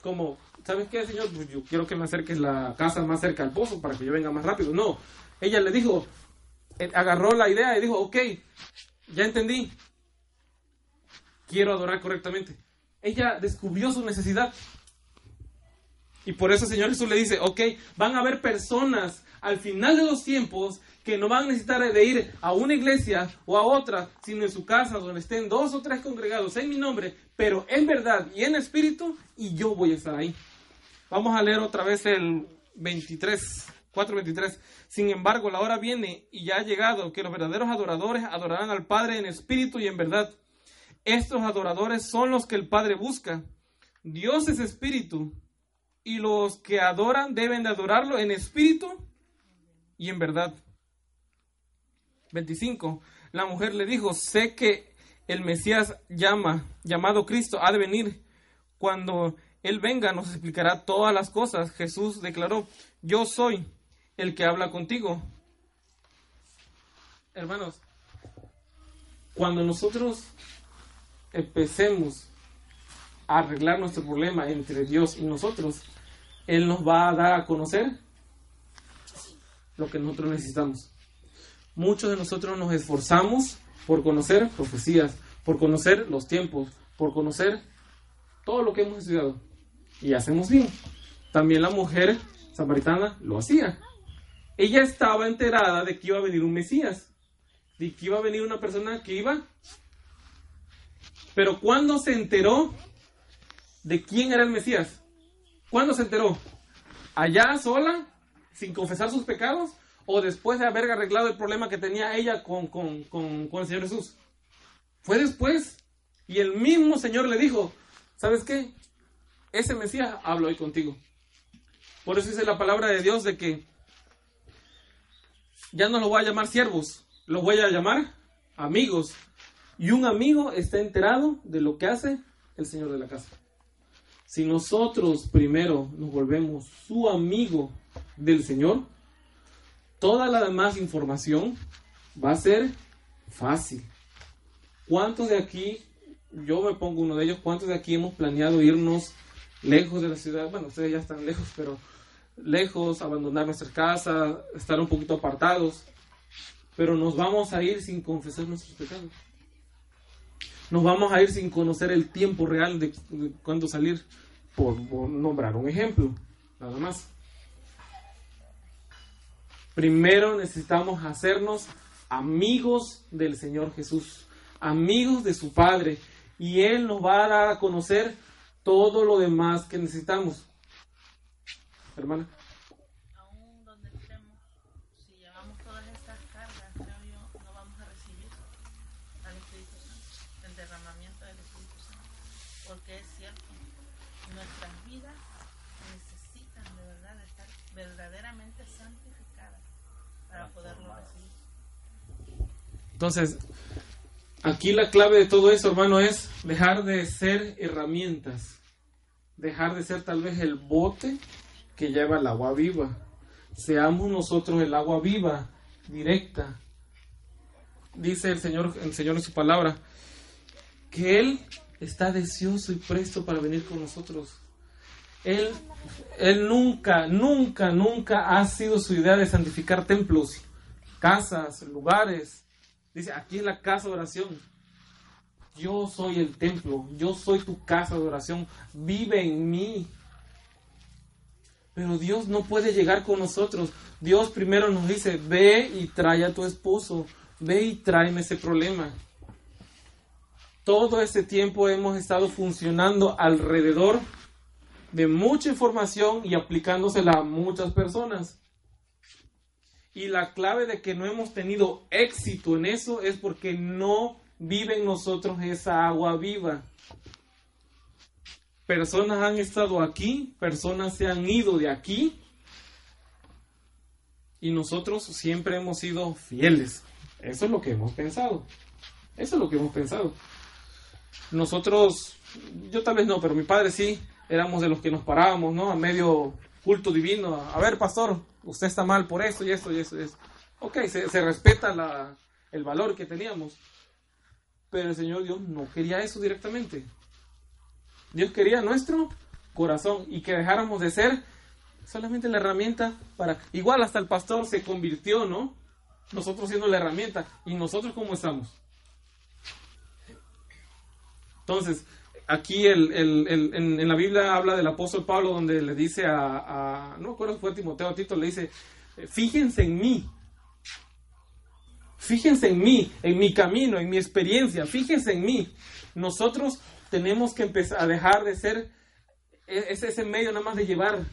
como, ¿sabes qué, Señor? Pues yo quiero que me acerques la casa más cerca al pozo para que yo venga más rápido. No, ella le dijo, eh, agarró la idea y dijo, ok, ya entendí, quiero adorar correctamente. Ella descubrió su necesidad. Y por eso el Señor Jesús le dice, ok, van a haber personas al final de los tiempos que no van a necesitar de ir a una iglesia o a otra, sino en su casa donde estén dos o tres congregados en mi nombre, pero en verdad y en espíritu, y yo voy a estar ahí. Vamos a leer otra vez el 23. 4.23. Sin embargo, la hora viene y ya ha llegado que los verdaderos adoradores adorarán al Padre en espíritu y en verdad. Estos adoradores son los que el Padre busca. Dios es espíritu y los que adoran deben de adorarlo en espíritu y en verdad. 25. La mujer le dijo, sé que el Mesías llama, llamado Cristo, ha de venir. Cuando Él venga nos explicará todas las cosas. Jesús declaró, yo soy el que habla contigo. Hermanos, cuando nosotros empecemos a arreglar nuestro problema entre Dios y nosotros, Él nos va a dar a conocer lo que nosotros necesitamos. Muchos de nosotros nos esforzamos por conocer profecías, por conocer los tiempos, por conocer todo lo que hemos estudiado. Y hacemos bien. También la mujer samaritana lo hacía ella estaba enterada de que iba a venir un Mesías, de que iba a venir una persona que iba. Pero ¿cuándo se enteró de quién era el Mesías? ¿Cuándo se enteró? ¿Allá sola, sin confesar sus pecados? ¿O después de haber arreglado el problema que tenía ella con, con, con, con el Señor Jesús? Fue después. Y el mismo Señor le dijo, ¿sabes qué? Ese Mesías habla hoy contigo. Por eso dice la palabra de Dios de que ya no lo voy a llamar siervos, lo voy a llamar amigos. Y un amigo está enterado de lo que hace el Señor de la casa. Si nosotros primero nos volvemos su amigo del Señor, toda la demás información va a ser fácil. ¿Cuántos de aquí, yo me pongo uno de ellos, cuántos de aquí hemos planeado irnos lejos de la ciudad? Bueno, ustedes ya están lejos, pero lejos, abandonar nuestra casa, estar un poquito apartados, pero nos vamos a ir sin confesar nuestros pecados. Nos vamos a ir sin conocer el tiempo real de, cuándo salir, por, nombrar un ejemplo, nada más. Primero necesitamos hacernos amigos del Señor Jesús, amigos de su Padre, y Él nos va a dar a conocer todo lo demás que necesitamos. Hermana.
Aún donde estemos, si llevamos todas estas cargas, creo yo, no vamos a recibir al Espíritu Santo, el derramamiento del Espíritu Santo. Porque es cierto, nuestras vidas necesitan de verdad estar verdaderamente santificadas para poderlo recibir.
Entonces, aquí la clave de todo eso, hermano, es dejar de ser herramientas. Dejar de ser tal vez el bote que lleva el agua viva. Seamos nosotros el agua viva, directa. Dice el Señor, el Señor en su palabra, que Él está deseoso y presto para venir con nosotros. Él, él nunca, nunca, nunca ha sido su idea de santificar templos, casas, lugares. Dice, aquí es la casa de oración. Yo soy el templo, yo soy tu casa de oración. Vive en mí. Pero Dios no puede llegar con nosotros. Dios primero nos dice, ve y trae a tu esposo, ve y tráeme ese problema. Todo ese tiempo hemos estado funcionando alrededor de mucha información y aplicándosela a muchas personas. Y la clave de que no hemos tenido éxito en eso es porque no vive en nosotros esa agua viva. Personas han estado aquí, personas se han ido de aquí y nosotros siempre hemos sido fieles. Eso es lo que hemos pensado. Eso es lo que hemos pensado. Nosotros, yo tal vez no, pero mi padre sí, éramos de los que nos parábamos, ¿no? A medio culto divino. A ver, pastor, usted está mal por esto y esto y esto y esto. Ok, se, se respeta la, el valor que teníamos. Pero el Señor Dios no quería eso directamente. Dios quería nuestro corazón y que dejáramos de ser solamente la herramienta para... Igual hasta el pastor se convirtió, ¿no? Nosotros siendo la herramienta. ¿Y nosotros cómo estamos? Entonces, aquí el, en, la Biblia habla del apóstol Pablo donde le dice a, no recuerdo si fue Timoteo o Tito, le dice, fíjense en mí. Fíjense en mí, en mi camino, en mi experiencia, fíjense en mí. Nosotros tenemos que empezar a dejar de ser ese, ese medio nada más de llevar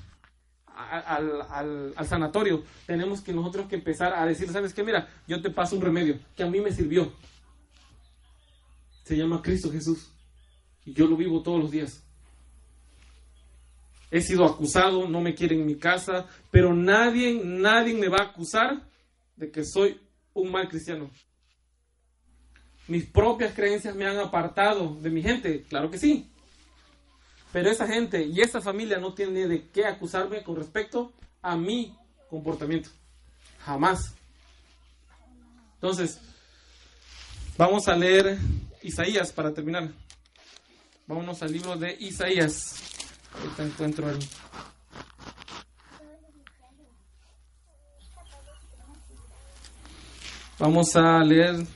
al, al, al, sanatorio. Tenemos que nosotros que empezar a decir, ¿sabes qué? Mira, yo te paso un remedio que a mí me sirvió. Se llama Cristo Jesús. Y yo lo vivo todos los días. He sido acusado, no me quieren en mi casa, pero nadie, nadie me va a acusar de que soy un mal cristiano. Mis propias creencias me han apartado de mi gente, claro que sí. Pero esa gente y esa familia no tiene de qué acusarme con respecto a mi comportamiento. Jamás. Entonces, vamos a leer Isaías para terminar. Vámonos al libro de Isaías. Ahorita encuentro el. Vamos a leer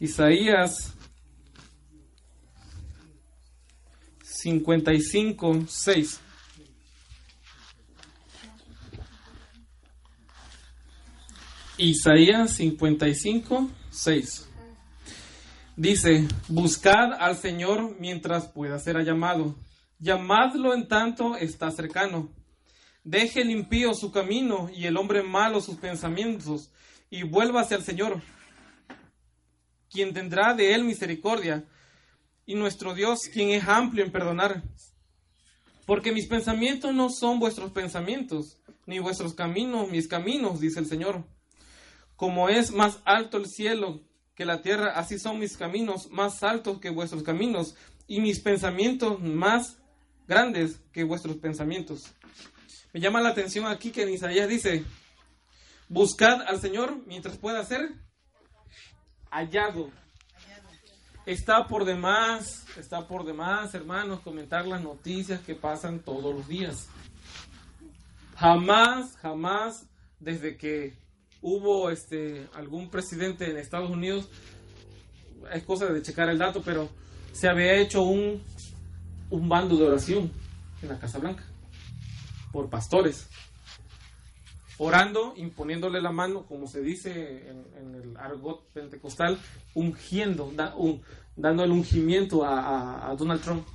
Isaías 55, 6. Isaías 55, 6. Dice, buscad al Señor mientras pueda ser llamado. Llamadlo en tanto está cercano. Deje el impío su camino y el hombre malo sus pensamientos y vuélvase al Señor, quien tendrá de él misericordia, y nuestro Dios, quien es amplio en perdonar. Porque mis pensamientos no son vuestros pensamientos, ni vuestros caminos mis caminos, dice el Señor. Como es más alto el cielo que la tierra, así son mis caminos más altos que vuestros caminos, y mis pensamientos más grandes que vuestros pensamientos. Me llama la atención aquí que en Isaías dice, buscad al Señor mientras pueda ser hallado. Está por demás, está por demás, hermanos, comentar las noticias que pasan todos los días. Jamás, jamás, desde que hubo este algún presidente en Estados Unidos, es cosa de checar el dato, pero se había hecho un, un bando de oración en la Casa Blanca por pastores. orando, imponiéndole la mano, como se dice en, el argot pentecostal, ungiendo, da- un- dando el ungimiento a, Donald Trump.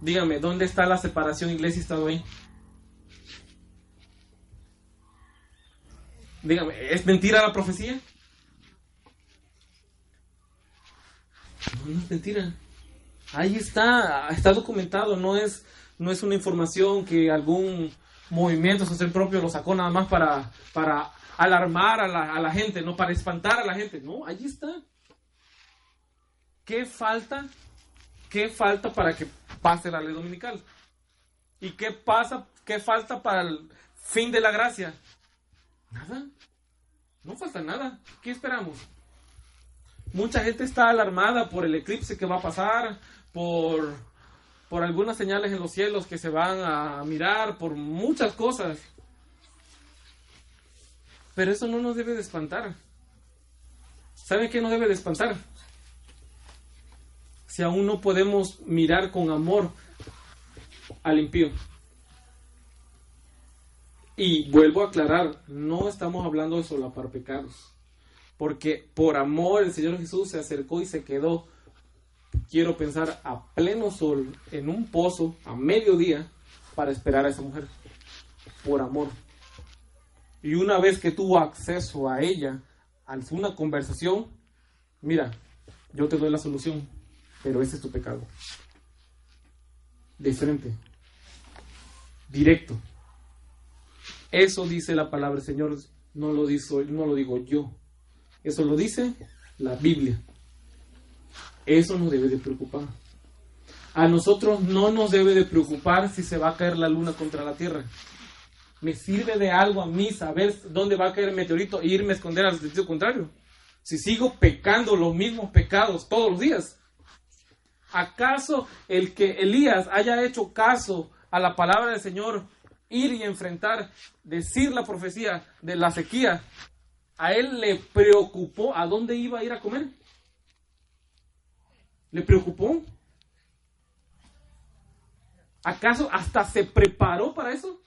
Dígame, ¿dónde está la separación iglesia y Estado ahí? Dígame, ¿es mentira la profecía? No, no es mentira. Ahí está, está documentado, no es, no es una información que algún movimiento social propio lo sacó nada más para, para alarmar a la, a la gente, no para espantar a la gente. No, ahí está. ¿Qué falta? ¿Qué falta para que pase la ley dominical? ¿Y qué pasa? ¿Qué falta para el fin de la gracia? Nada. No falta nada. ¿Qué esperamos? Mucha gente está alarmada por el eclipse que va a pasar, por, por algunas señales en los cielos que se van a mirar, por muchas cosas. Pero eso no nos debe de espantar. ¿Saben qué nos debe de espantar? Si aún no podemos mirar con amor al impío. Y vuelvo a aclarar, no estamos hablando de solapar pecados. Porque por amor el Señor Jesús se acercó y se quedó, quiero pensar, a pleno sol, en un pozo, a mediodía, para esperar a esa mujer. Por amor. Y una vez que tuvo acceso a ella, a una conversación, mira, yo te doy la solución, pero ese es tu pecado. De frente. Directo. Eso dice la palabra del Señor, no lo, digo, no lo digo yo. Eso lo dice la Biblia. Eso nos debe de preocupar. A nosotros no nos debe de preocupar si se va a caer la luna contra la tierra. Me sirve de algo a mí saber dónde va a caer el meteorito e irme a esconder al sentido contrario. Si sigo pecando los mismos pecados todos los días. ¿Acaso el que Elías haya hecho caso a la palabra del Señor, ir y enfrentar, decir la profecía de la sequía, a él le preocupó a dónde iba a ir a comer? ¿Le preocupó? ¿Acaso hasta se preparó para eso?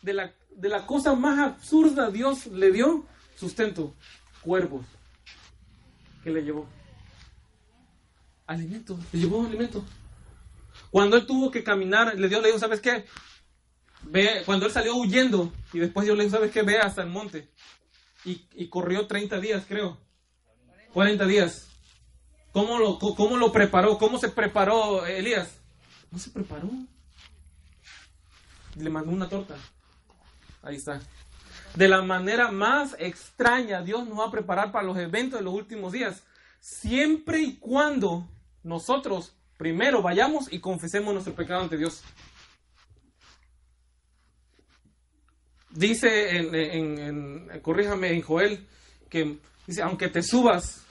De la, de la cosa más absurda Dios le dio sustento, cuervos. ¿Qué le llevó? Alimento, le llevó alimento. Cuando él tuvo que caminar, le dio, le dijo, ¿sabes qué? Ve, cuando él salió huyendo, y después yo le dije, ¿sabes qué? Ve hasta el monte. Y, y corrió 30 días, creo. 40 días. ¿Cómo lo, ¿Cómo lo preparó? ¿Cómo se preparó Elías? No se preparó. Le mandó una torta. Ahí está. De la manera más extraña, Dios nos va a preparar para los eventos de los últimos días. Siempre y cuando nosotros primero vayamos y confesemos nuestro pecado ante Dios. Dice en, corríjame, en Joel, que dice, aunque te subas,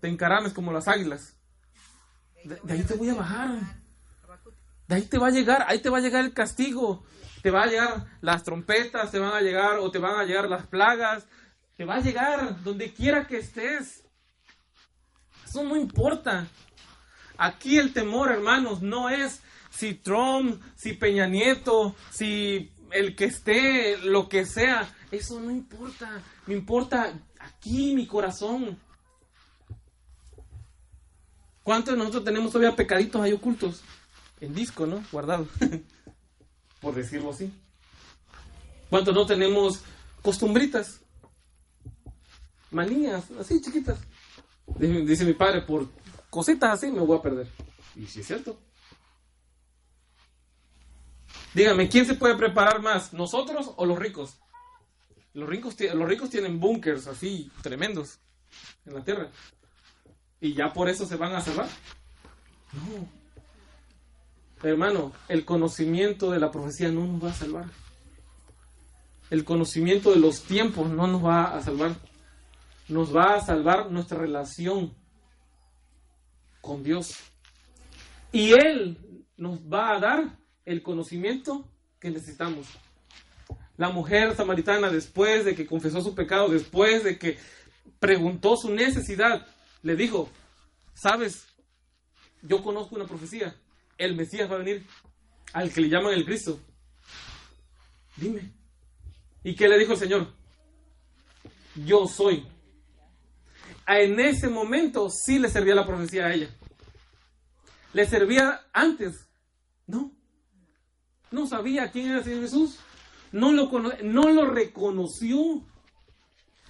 te encarames como las águilas. De, de, ahí te voy a bajar. De ahí te va a llegar, ahí te va a llegar el castigo. Te va a llegar las trompetas, te van a llegar, o te van a llegar las plagas. Te va a llegar donde quiera que estés. Eso no importa. Aquí el temor, hermanos, no es si Trump, si Peña Nieto, si el que esté, lo que sea. Eso no importa. Me importa aquí mi corazón. ¿Cuántos de nosotros tenemos todavía pecaditos ahí ocultos? En disco, ¿no? Guardados. Por decirlo así. ¿Cuántos no tenemos costumbritas? Manías, así chiquitas. Dice, dice mi padre, por cositas así me voy a perder. Y si es cierto. Dígame, ¿quién se puede preparar más? ¿Nosotros o los ricos? Los ricos, los ricos tienen búnkers así tremendos en la tierra. ¿Y ya por eso se van a salvar? No. Hermano, el conocimiento de la profecía no nos va a salvar. El conocimiento de los tiempos no nos va a salvar. Nos va a salvar nuestra relación con Dios. Y Él nos va a dar el conocimiento que necesitamos. La mujer samaritana, después de que confesó su pecado, después de que preguntó su necesidad, le dijo, sabes, yo conozco una profecía, el Mesías va a venir al que le llaman el Cristo. Dime. ¿Y qué le dijo el Señor? Yo soy. En ese momento sí le servía la profecía a ella. ¿Le servía antes? No. No sabía quién era el Señor Jesús. No lo, no lo reconoció.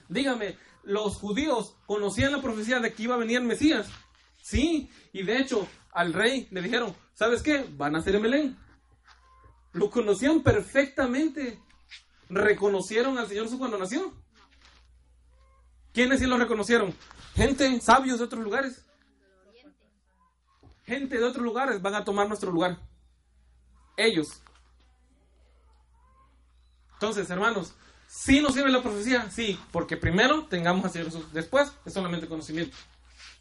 Dígame, los judíos conocían la profecía de que iba a venir el Mesías. Sí, y de hecho al rey le dijeron, ¿sabes qué? Van a ser en Belén. Lo conocían perfectamente. ¿Reconocieron al Señor Jesús cuando nació? ¿Quiénes sí lo reconocieron? Gente, sabios de otros lugares. Gente de otros lugares van a tomar nuestro lugar. Ellos. Entonces, hermanos, ¿sí nos sirve la profecía? Sí, porque primero tengamos al Señor Jesús. Después es solamente conocimiento.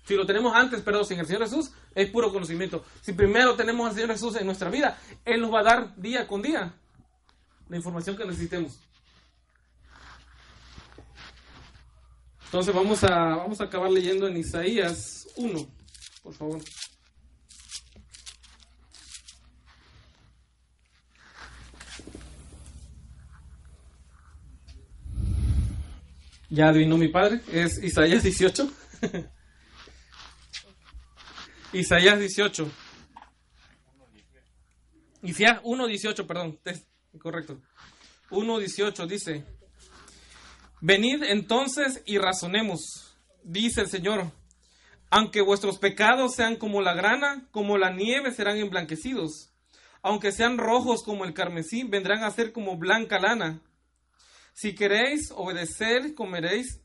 Si lo tenemos antes, pero sin el Señor Jesús, es puro conocimiento. Si primero tenemos al Señor Jesús en nuestra vida, Él nos va a dar día con día la información que necesitemos. Entonces vamos a, vamos a acabar leyendo en Isaías 1, por favor. Ya adivinó mi padre, es Isaías 18. Isaías 18. Isaías 1.18, perdón, correcto. 1.18 dice, venid entonces y razonemos, dice el Señor, aunque vuestros pecados sean como la grana, como la nieve serán emblanquecidos, aunque sean rojos como el carmesí, vendrán a ser como blanca lana. Si queréis obedecer, comeréis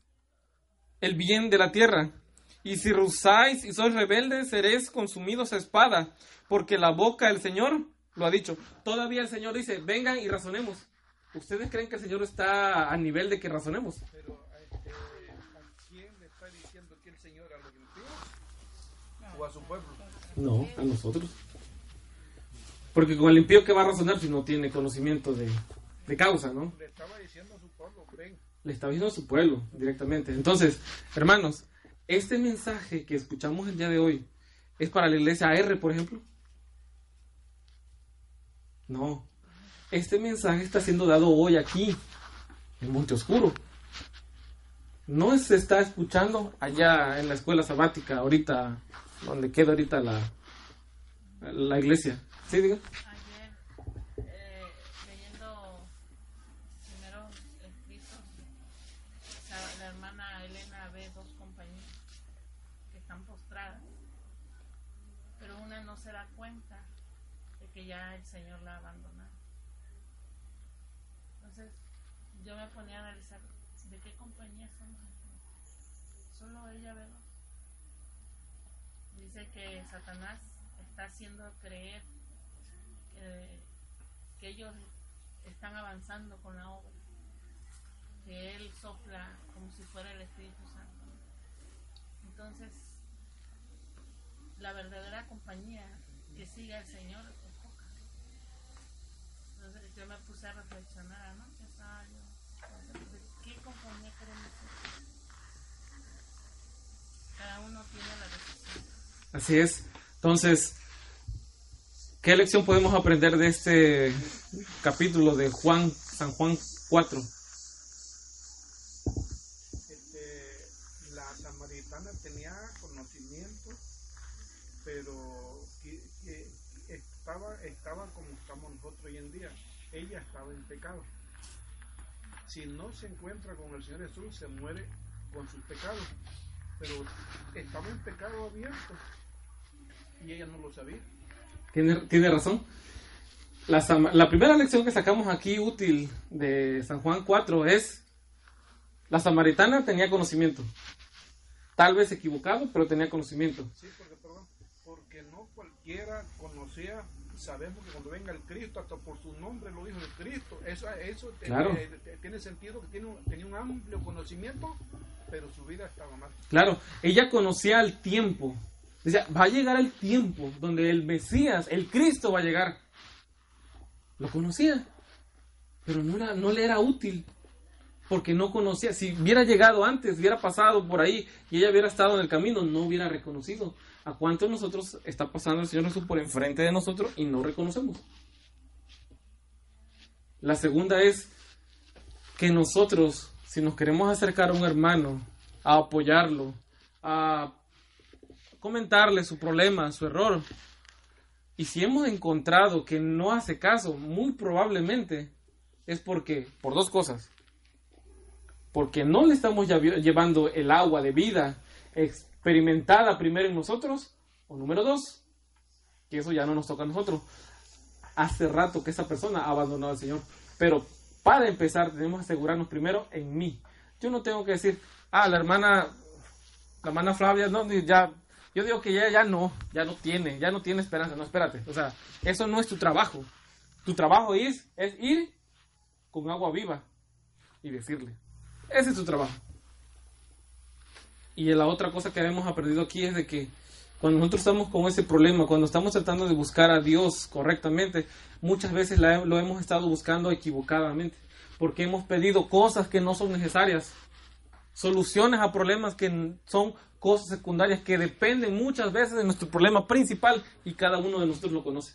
el bien de la tierra. Y si rusáis y sois rebeldes, seréis consumidos a espada, porque la boca del Señor lo ha dicho. Todavía el Señor dice, vengan y razonemos. ¿Ustedes creen que el Señor está a nivel de que razonemos? Pero, este, ¿a quién le está diciendo que el Señor a los impíos? ¿O a su pueblo? No, a nosotros. Porque con el impío que va a razonar si no tiene conocimiento de, de causa, ¿no? Le estaba diciendo le está diciendo a su pueblo directamente. Entonces, hermanos, este mensaje que escuchamos el día de hoy es para la iglesia AR, por ejemplo. No, este mensaje está siendo dado hoy aquí, en Monte Oscuro. No se está escuchando allá en la escuela sabática, ahorita, donde queda ahorita la, la iglesia. ¿Sí, diga?
Ya el Señor la abandonado. Entonces yo me ponía a analizar de qué compañía somos. Solo ella, ¿verdad? Dice que Satanás está haciendo creer que ellos están avanzando con la obra, que Él sopla como si fuera el Espíritu Santo. Entonces, la verdadera compañía que sigue al Señor yo me puse a reflexionar, ¿no? ¿Qué compañía queremos ser? Cada uno tiene la decisión.
Así es. Entonces, ¿qué lección podemos aprender de este capítulo de Juan, San Juan 4?
Este, la samaritana tenía conocimiento, pero estaba, estaba como estamos nosotros hoy en día ella estaba en pecado. Si no se encuentra con el Señor Jesús, se muere con sus pecados. Pero estaba en pecado abierto y ella no lo sabía.
Tiene, razón. La, la, primera lección que sacamos aquí útil de San Juan 4 es, la samaritana tenía conocimiento. Tal vez equivocado, pero tenía conocimiento.
Sí, porque, porque no cualquiera conocía sabemos que cuando venga el Cristo, hasta por su nombre lo dijo el Cristo, eso, eso tiene, sentido que tiene, tenía un amplio conocimiento, pero su vida estaba mal.
Claro, ella conocía el tiempo. Decía, va a llegar el tiempo donde el Mesías, el Cristo va a llegar. Lo conocía, pero no, era, no le era útil porque no conocía. Si hubiera llegado antes, hubiera pasado por ahí y ella hubiera estado en el camino, no hubiera reconocido. ¿A cuántos nosotros está pasando el Señor Jesús por enfrente de nosotros y no reconocemos? La segunda es que nosotros, si nos queremos acercar a un hermano, a apoyarlo, a comentarle su problema, su error, y si hemos encontrado que no hace caso, muy probablemente es porque, por dos cosas, porque no le estamos lle- llevando el agua de vida experimentada primero en nosotros, o número dos, que eso ya no nos toca a nosotros. Hace rato que esa persona ha abandonado al Señor, pero para empezar tenemos que asegurarnos primero en mí. Yo no tengo que decir, ah, la hermana, la hermana Flavia, no, ya, yo digo que ya, ya no, ya no tiene, ya no tiene esperanza, no, espérate, o sea, eso no es tu trabajo. Tu trabajo es, es ir con agua viva y decirle, ese es tu trabajo. Y la otra cosa que hemos aprendido aquí es de que cuando nosotros estamos con ese problema, cuando estamos tratando de buscar a Dios correctamente, muchas veces lo hemos estado buscando equivocadamente, porque hemos pedido cosas que no son necesarias, soluciones a problemas que son cosas secundarias que dependen muchas veces de nuestro problema principal y cada uno de nosotros lo conoce.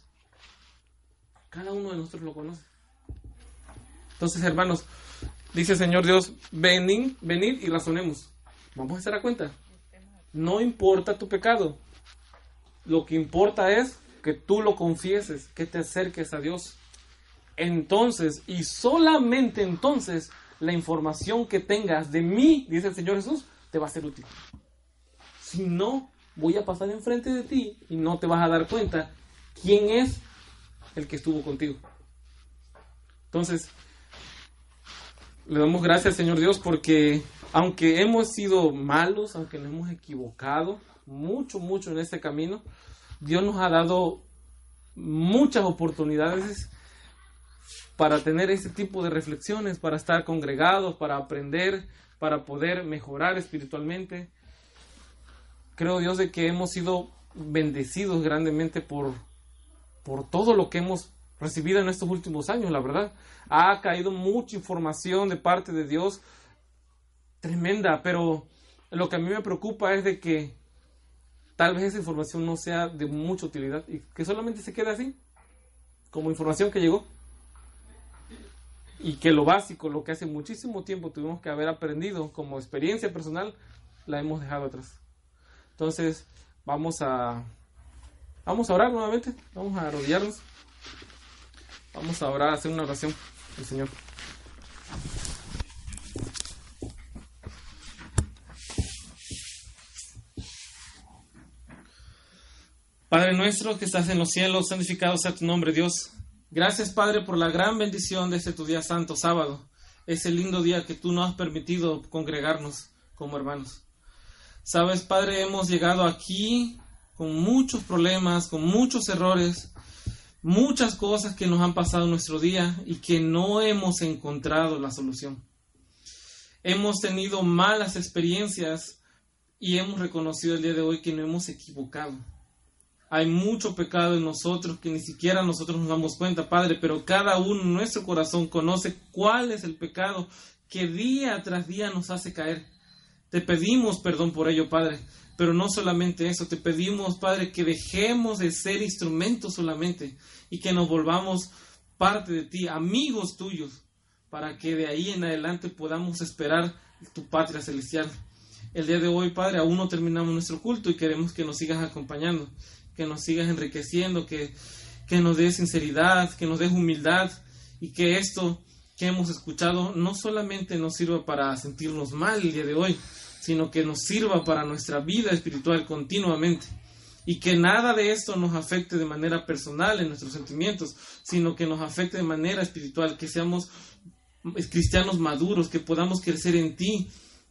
Cada uno de nosotros lo conoce. Entonces, hermanos, dice el Señor Dios, venid, venid y razonemos. Vamos a hacer a cuenta. No importa tu pecado. Lo que importa es que tú lo confieses, que te acerques a Dios. Entonces, y solamente entonces, la información que tengas de mí, dice el Señor Jesús, te va a ser útil. Si no, voy a pasar enfrente de ti y no te vas a dar cuenta quién es el que estuvo contigo. Entonces, le damos gracias, Señor Dios, porque aunque hemos sido malos, aunque nos hemos equivocado mucho, mucho en este camino, Dios nos ha dado muchas oportunidades para tener ese tipo de reflexiones, para estar congregados, para aprender, para poder mejorar espiritualmente. Creo Dios de que hemos sido bendecidos grandemente por, por todo lo que hemos recibido en estos últimos años, la verdad. Ha caído mucha información de parte de Dios tremenda, pero lo que a mí me preocupa es de que tal vez esa información no sea de mucha utilidad y que solamente se quede así, como información que llegó. Y que lo básico, lo que hace muchísimo tiempo tuvimos que haber aprendido como experiencia personal, la hemos dejado atrás. Entonces, vamos a vamos a orar nuevamente, vamos a arrodillarnos. Vamos a orar, a hacer una oración al Señor. Padre nuestro que estás en los cielos, santificado sea tu nombre, Dios. Gracias, Padre, por la gran bendición de este tu día santo, sábado. Ese lindo día que tú nos has permitido congregarnos como hermanos. Sabes, Padre, hemos llegado aquí con muchos problemas, con muchos errores, muchas cosas que nos han pasado en nuestro día y que no hemos encontrado la solución. Hemos tenido malas experiencias y hemos reconocido el día de hoy que no hemos equivocado. Hay mucho pecado en nosotros que ni siquiera nosotros nos damos cuenta, Padre, pero cada uno en nuestro corazón conoce cuál es el pecado que día tras día nos hace caer. Te pedimos perdón por ello, Padre, pero no solamente eso, te pedimos, Padre, que dejemos de ser instrumentos solamente y que nos volvamos parte de ti, amigos tuyos, para que de ahí en adelante podamos esperar tu patria celestial. El día de hoy, Padre, aún no terminamos nuestro culto y queremos que nos sigas acompañando, que nos sigas enriqueciendo, que, que nos des sinceridad, que nos des humildad y que esto que hemos escuchado no solamente nos sirva para sentirnos mal el día de hoy, sino que nos sirva para nuestra vida espiritual continuamente. Y que nada de esto nos afecte de manera personal en nuestros sentimientos, sino que nos afecte de manera espiritual, que seamos cristianos maduros, que podamos crecer en ti,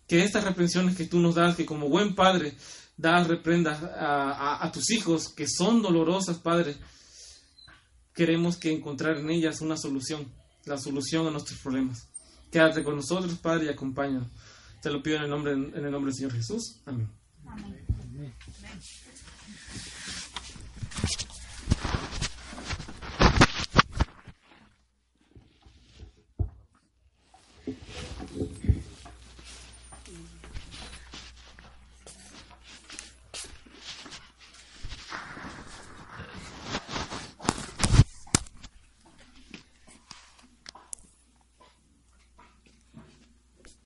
que estas reprensiones que tú nos das, que como buen padre dar reprendas a, a tus hijos que son dolorosas, Padre. Queremos que encontrar en ellas una solución, la solución a nuestros problemas. Quédate con nosotros, Padre, y acompáñanos. Te lo pido en el nombre, en el nombre del Señor Jesús. Amén.
Amén.
Amén.